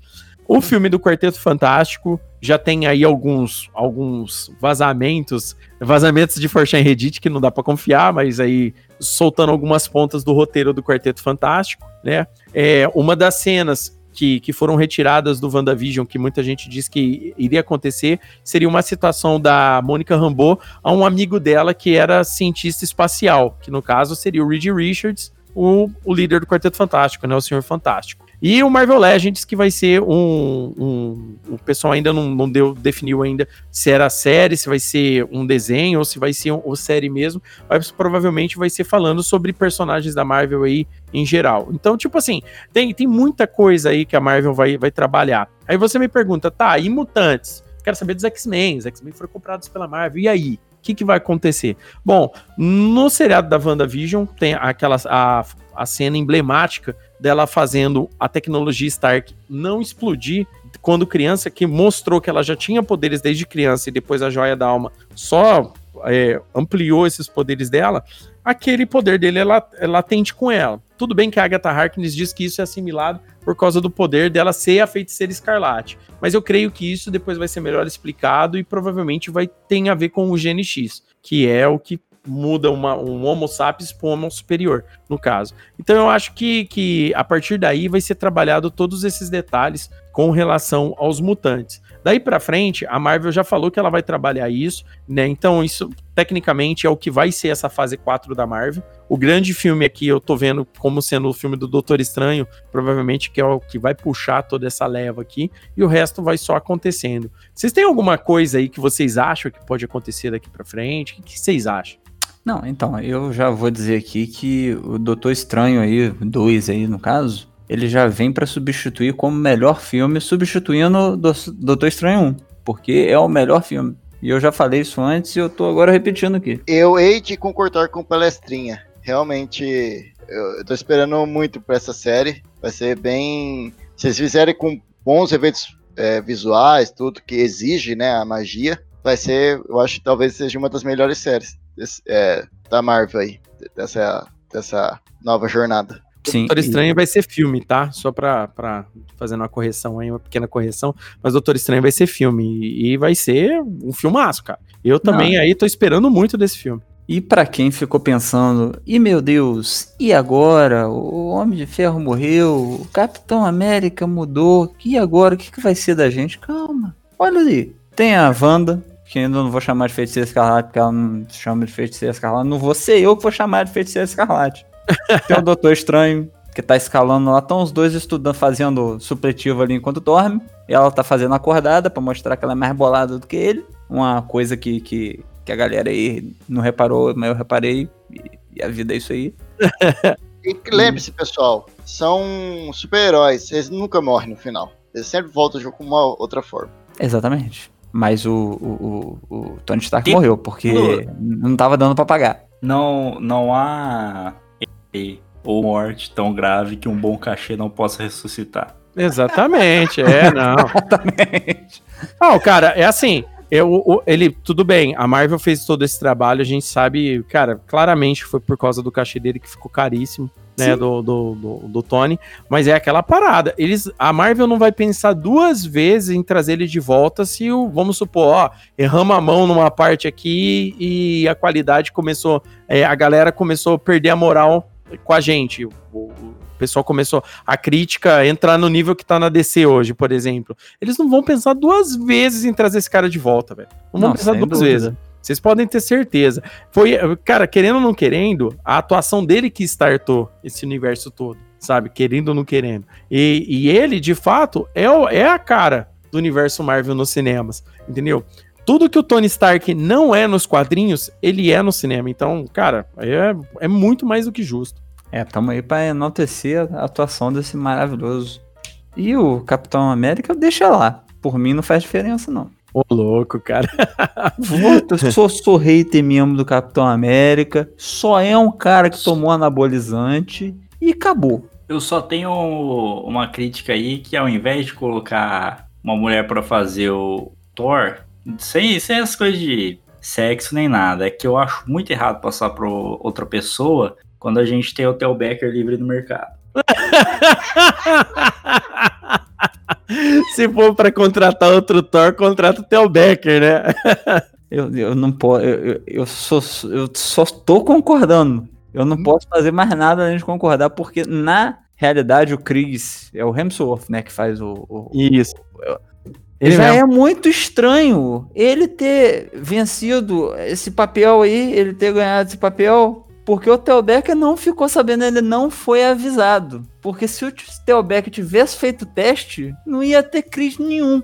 O filme do Quarteto Fantástico já tem aí alguns, alguns vazamentos, vazamentos de Forchan Reddit que não dá pra confiar, mas aí soltando algumas pontas do roteiro do Quarteto Fantástico, né? É, uma das cenas que, que foram retiradas do WandaVision, que muita gente diz que iria acontecer, seria uma situação da Mônica Rambeau a um amigo dela que era cientista espacial, que no caso seria o Reed Richards, o, o líder do Quarteto Fantástico, né, o Senhor Fantástico. E o Marvel Legends, que vai ser um. um o pessoal ainda não, não deu, definiu ainda se era série, se vai ser um desenho ou se vai ser uma série mesmo. Mas provavelmente vai ser falando sobre personagens da Marvel aí em geral. Então, tipo assim, tem, tem muita coisa aí que a Marvel vai, vai trabalhar. Aí você me pergunta, tá, e mutantes? Quero saber dos X-Men. Os X-Men foram comprados pela Marvel. E aí? O que, que vai acontecer? Bom, no seriado da WandaVision tem aquela a, a cena emblemática dela fazendo a tecnologia Stark não explodir quando criança, que mostrou que ela já tinha poderes desde criança e depois a joia da alma só é, ampliou esses poderes dela, aquele poder dele é, é latente com ela. Tudo bem que a Agatha Harkness diz que isso é assimilado por causa do poder dela ser a feiticeira escarlate. Mas eu creio que isso depois vai ser melhor explicado e provavelmente vai ter a ver com o GNX, que é o que muda uma, um Homo sapiens para um Homo superior, no caso. Então eu acho que, que a partir daí vai ser trabalhado todos esses detalhes com relação aos mutantes. Daí para frente, a Marvel já falou que ela vai trabalhar isso, né? Então isso tecnicamente é o que vai ser essa fase 4 da Marvel. O grande filme aqui eu tô vendo como sendo o filme do Doutor Estranho, provavelmente que é o que vai puxar toda essa leva aqui, e o resto vai só acontecendo. Vocês têm alguma coisa aí que vocês acham que pode acontecer daqui para frente? O que vocês acham? Não, então, eu já vou dizer aqui que o Doutor Estranho aí, dois aí no caso, ele já vem para substituir como melhor filme, substituindo o Doutor Estranho 1, porque é o melhor filme. E eu já falei isso antes e eu tô agora repetindo aqui. Eu hei de concordar com Palestrinha. Realmente, eu tô esperando muito pra essa série. Vai ser bem. Se eles fizerem com bons efeitos é, visuais, tudo que exige, né, a magia, vai ser, eu acho que talvez seja uma das melhores séries desse, é, da Marvel aí, dessa, dessa nova jornada. Sim. Doutor Estranho vai ser filme, tá? Só pra, pra fazer uma correção aí, uma pequena correção. Mas Doutor Estranho vai ser filme. E, e vai ser um filmaço, cara. Eu também Não. aí tô esperando muito desse filme. E para quem ficou pensando, e meu Deus, e agora? O Homem de Ferro morreu, o Capitão América mudou, e agora? O que, que vai ser da gente? Calma, olha ali. Tem a Wanda, que ainda não vou chamar de feiticeira escarlate, porque ela não chama de feiticeira escarlate. Não vou ser eu que vou chamar de feiticeira escarlate. Tem o Doutor Estranho, que tá escalando lá. Estão os dois estudando, fazendo supletivo ali enquanto dorme. E ela tá fazendo acordada para mostrar que ela é mais bolada do que ele. Uma coisa que, que, que a galera aí não reparou, mas eu reparei. E, e a vida é isso aí. e lembre-se, pessoal, são super-heróis. Eles nunca morrem no final. Eles sempre voltam o jogo com uma outra forma. Exatamente. Mas o, o, o, Tony Stark Tem... morreu, porque não tava dando para pagar. Não, não há ou morte tão grave que um bom cachê não possa ressuscitar. Exatamente, é, não. Exatamente. Não, cara, é assim, eu, ele, tudo bem, a Marvel fez todo esse trabalho, a gente sabe, cara, claramente foi por causa do cachê dele que ficou caríssimo né, do, do, do, do, Tony, mas é aquela parada. Eles, a Marvel não vai pensar duas vezes em trazer ele de volta se o, vamos supor, ó, erramos a mão numa parte aqui e a qualidade começou, é, a galera começou a perder a moral com a gente. O, o, pessoal começou a crítica entrar no nível que tá na DC hoje, por exemplo. Eles não vão pensar duas vezes em trazer esse cara de volta, velho. Não, não vão pensar duas dúvida. vezes. Vocês podem ter certeza. Foi, cara, querendo ou não querendo, a atuação dele que startou esse universo todo, sabe? Querendo ou não querendo. E, e ele, de fato, é, o, é a cara do universo Marvel nos cinemas, entendeu? Tudo que o Tony Stark não é nos quadrinhos, ele é no cinema. Então, cara, é, é muito mais do que justo. É, tamo aí pra enaltecer a atuação desse maravilhoso. E o Capitão América, deixa lá. Por mim não faz diferença, não. Ô, louco, cara. Voto, sou, sou hater mesmo do Capitão América. Só é um cara que tomou anabolizante e acabou. Eu só tenho uma crítica aí que ao invés de colocar uma mulher para fazer o Thor, sem, sem essas coisas de sexo nem nada, é que eu acho muito errado passar para outra pessoa quando a gente tem o Theo Becker livre no mercado. Se for para contratar outro Thor, contrata o Theo Becker, né? eu, eu não posso. Eu, eu, sou, eu só tô concordando. Eu não hum. posso fazer mais nada além de concordar, porque na realidade o Chris é o Hemsworth, né, que faz o, o- Isso. Ele já mesmo. é muito estranho ele ter vencido esse papel aí, ele ter ganhado esse papel, porque o Theo Becker não ficou sabendo, ele não foi avisado. Porque se o Theo Becker tivesse feito o teste, não ia ter Chris nenhum.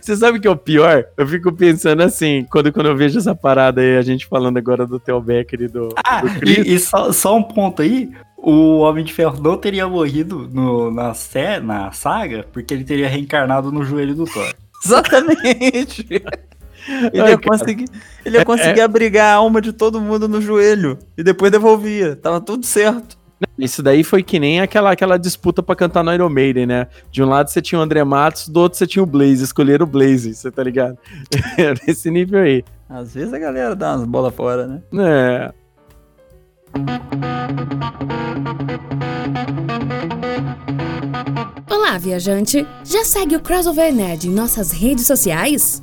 Você sabe o que é o pior? Eu fico pensando assim, quando, quando eu vejo essa parada aí, a gente falando agora do Theo Becker e do, Ah, do Chris. e, e só, só um ponto aí. O Homem de Ferro não teria morrido no, na, sé, na saga, porque ele teria reencarnado no joelho do Thor. Exatamente. Ele Ai, ia conseguir, ele ia É- conseguir abrigar a alma de todo mundo no joelho. E depois devolvia. Tava tudo certo. Isso daí foi que nem aquela, aquela disputa pra cantar no Iron Maiden, né? De um lado você tinha o André Matos, do outro você tinha o Blaze. Escolheram o Blaze, você tá ligado? Nesse nível aí. Às vezes a galera dá umas bolas fora, né? É. Olá, viajante! Já segue o Crossover Nerd em nossas redes sociais?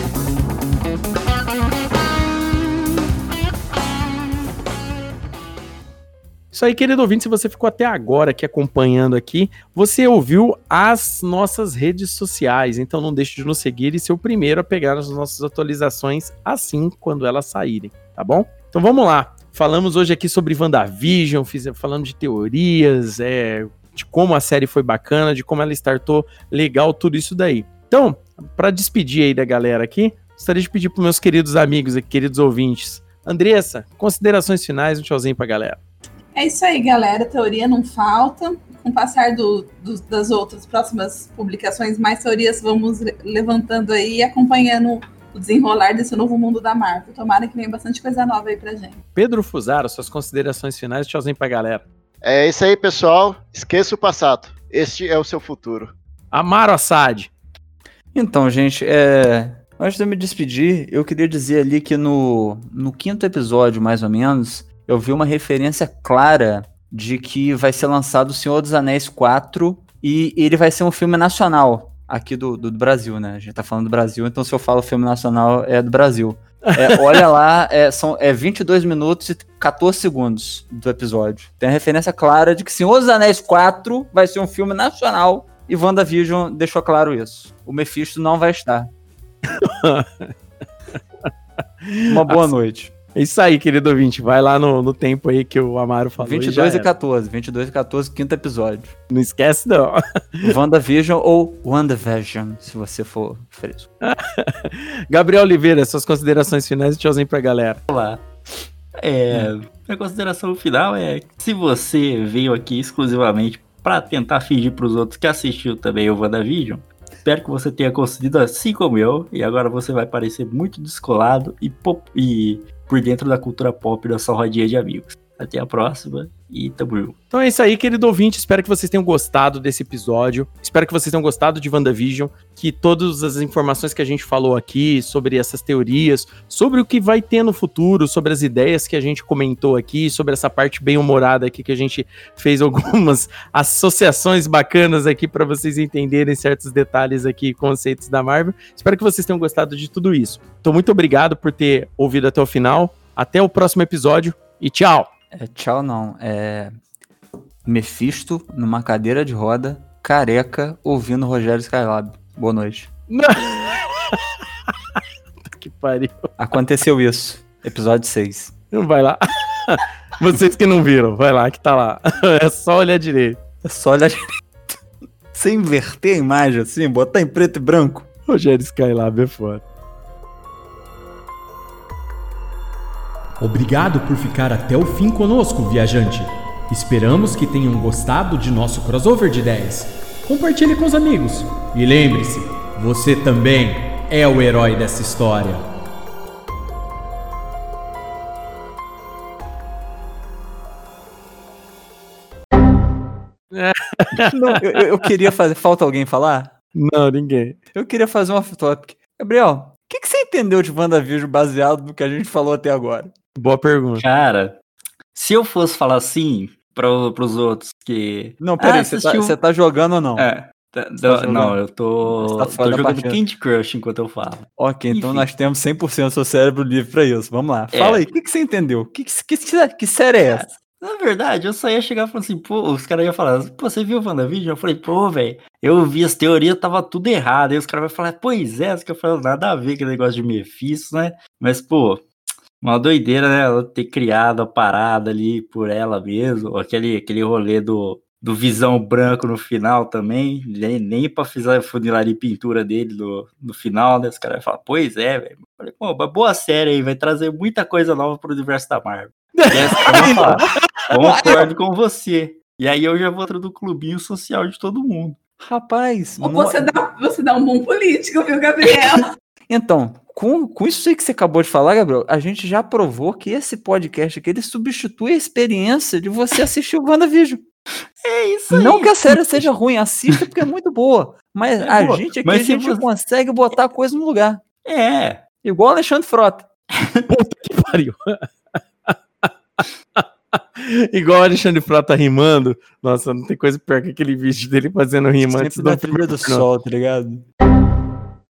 Isso aí, querido ouvinte, se você ficou até agora aqui acompanhando aqui, você ouviu as nossas redes sociais, então não deixe de nos seguir e ser o primeiro a pegar as nossas atualizações assim quando elas saírem, tá bom? Então vamos lá. Falamos hoje aqui sobre WandaVision, falando de teorias, é, de como a série foi bacana, de como ela startou legal, tudo isso daí. Então, para despedir aí da galera aqui, gostaria de pedir para meus queridos amigos e queridos ouvintes. Andressa, considerações finais, um tchauzinho pra galera. É isso aí, galera. Teoria não falta. Com o passar do- do- das outras próximas publicações, mais teorias vamos le- levantando aí e acompanhando o desenrolar desse novo mundo da Marvel. Tomara que venha bastante coisa nova aí pra gente. Pedro Fusaro, suas considerações finais, tchauzinho pra galera. É isso aí, pessoal. Esqueça o passado. Este é o seu futuro. Amaro Assad. Então, gente, é... antes de eu me despedir, eu queria dizer ali que no, no quinto episódio, mais ou menos, eu vi uma referência clara de que vai ser lançado O Senhor dos Anéis 4 e ele vai ser um filme nacional aqui do, do, do Brasil, né? A gente tá falando do Brasil, então se eu falo filme nacional é do Brasil. É, olha lá, é, são, é 22 minutos e 14 segundos do episódio. Tem a referência clara de que Senhor dos Anéis 4 vai ser um filme nacional e WandaVision deixou claro isso. O Mephisto não vai estar. Uma boa noite. É isso aí, querido ouvinte. Vai lá no, no tempo aí que o Amaro falou. 22 já e era. 14. 22 e 14, quinto episódio. Não esquece, não. WandaVision ou WandaVision, se você for fresco. Gabriel Oliveira, suas considerações finais e tchauzinho pra galera. Olá. É, minha consideração final é que se você veio aqui exclusivamente para tentar fingir para os outros que assistiu também o WandaVision, espero que você tenha conseguido assim como eu, e agora você vai parecer muito descolado e, pop- e por dentro da cultura pop da sua rodinha de amigos. Até a próxima e tamo junto. Então é isso aí, querido ouvinte. Espero que vocês tenham gostado desse episódio. Espero que vocês tenham gostado de WandaVision. Que todas as informações que a gente falou aqui sobre essas teorias, sobre o que vai ter no futuro, sobre as ideias que a gente comentou aqui, sobre essa parte bem humorada aqui que a gente fez algumas associações bacanas aqui para vocês entenderem certos detalhes aqui, conceitos da Marvel. Espero que vocês tenham gostado de tudo isso. Então, muito obrigado por ter ouvido até o final. Até o próximo episódio e tchau! É, tchau, não. É. Mephisto numa cadeira de roda, careca, ouvindo Rogério Skylab. Boa noite. que pariu. Aconteceu isso. Episódio 6. Não vai lá. Vocês que não viram, vai lá, que tá lá. É só olhar direito. É só olhar direito. Sem inverter a imagem assim, botar em preto e branco. Rogério Skylab é foda. Obrigado por ficar até o fim conosco, viajante. Esperamos que tenham gostado de nosso crossover de ideias. Compartilhe com os amigos. E lembre-se, você também é o herói dessa história. Não, eu, eu- queria fazer. Falta alguém falar? Não, ninguém. Eu queria fazer um off-topic. Gabriel, o que, que você entendeu de WandaVision baseado no que a gente falou até agora? Boa pergunta. Cara, se eu fosse falar assim para pros outros que. Não, peraí, Ah, você, tá, assistiu- você tá jogando ou não? É. tá- tá não, eu tô, Você tá tô jogando partida. Candy Crush enquanto eu falo. Ok, então Enfim. nós temos 100% do seu cérebro livre pra isso. Vamos lá. É. Fala aí, o que, que você entendeu? Que, que, que, que série é essa? Na verdade, eu só ia chegar e falar assim, pô, os caras iam falar, pô, você viu o WandaVision? Eu falei, pô, velho, eu vi as teorias, tava tudo errado. Aí os caras vão falar, pois é, os caras falam, nada a ver com aquele negócio de Mephisto, né? Mas, pô, uma doideira, né? Ela ter criado a parada ali por ela mesmo, aquele, aquele rolê do, do visão branco no final também, nem, nem pra fazer funilaria e pintura dele no, no final, né? Os caras vão falar, pois é, velho. Falei, pô, uma boa série aí, vai trazer muita coisa nova pro universo da Marvel. Concordo com você. E aí eu já vou entrar do clubinho social de todo mundo. Rapaz, Ou você dá, você dá um bom político, viu, Gabriel? então, com, com isso aí que você acabou de falar, Gabriel, a gente já provou que esse podcast aqui, ele substitui a experiência de você assistir o WandaVision. É isso aí. Não que a série seja ruim, assista porque é muito boa. Mas É a boa. gente aqui, Mas a gente você- consegue botar a coisa no lugar. É. Igual o Alexandre Frota. Puta que pariu. Igual o Alexandre Frota rimando. Nossa, não tem coisa pior que aquele vídeo dele fazendo rima antes Sempre do na trilha do sol, tá ligado?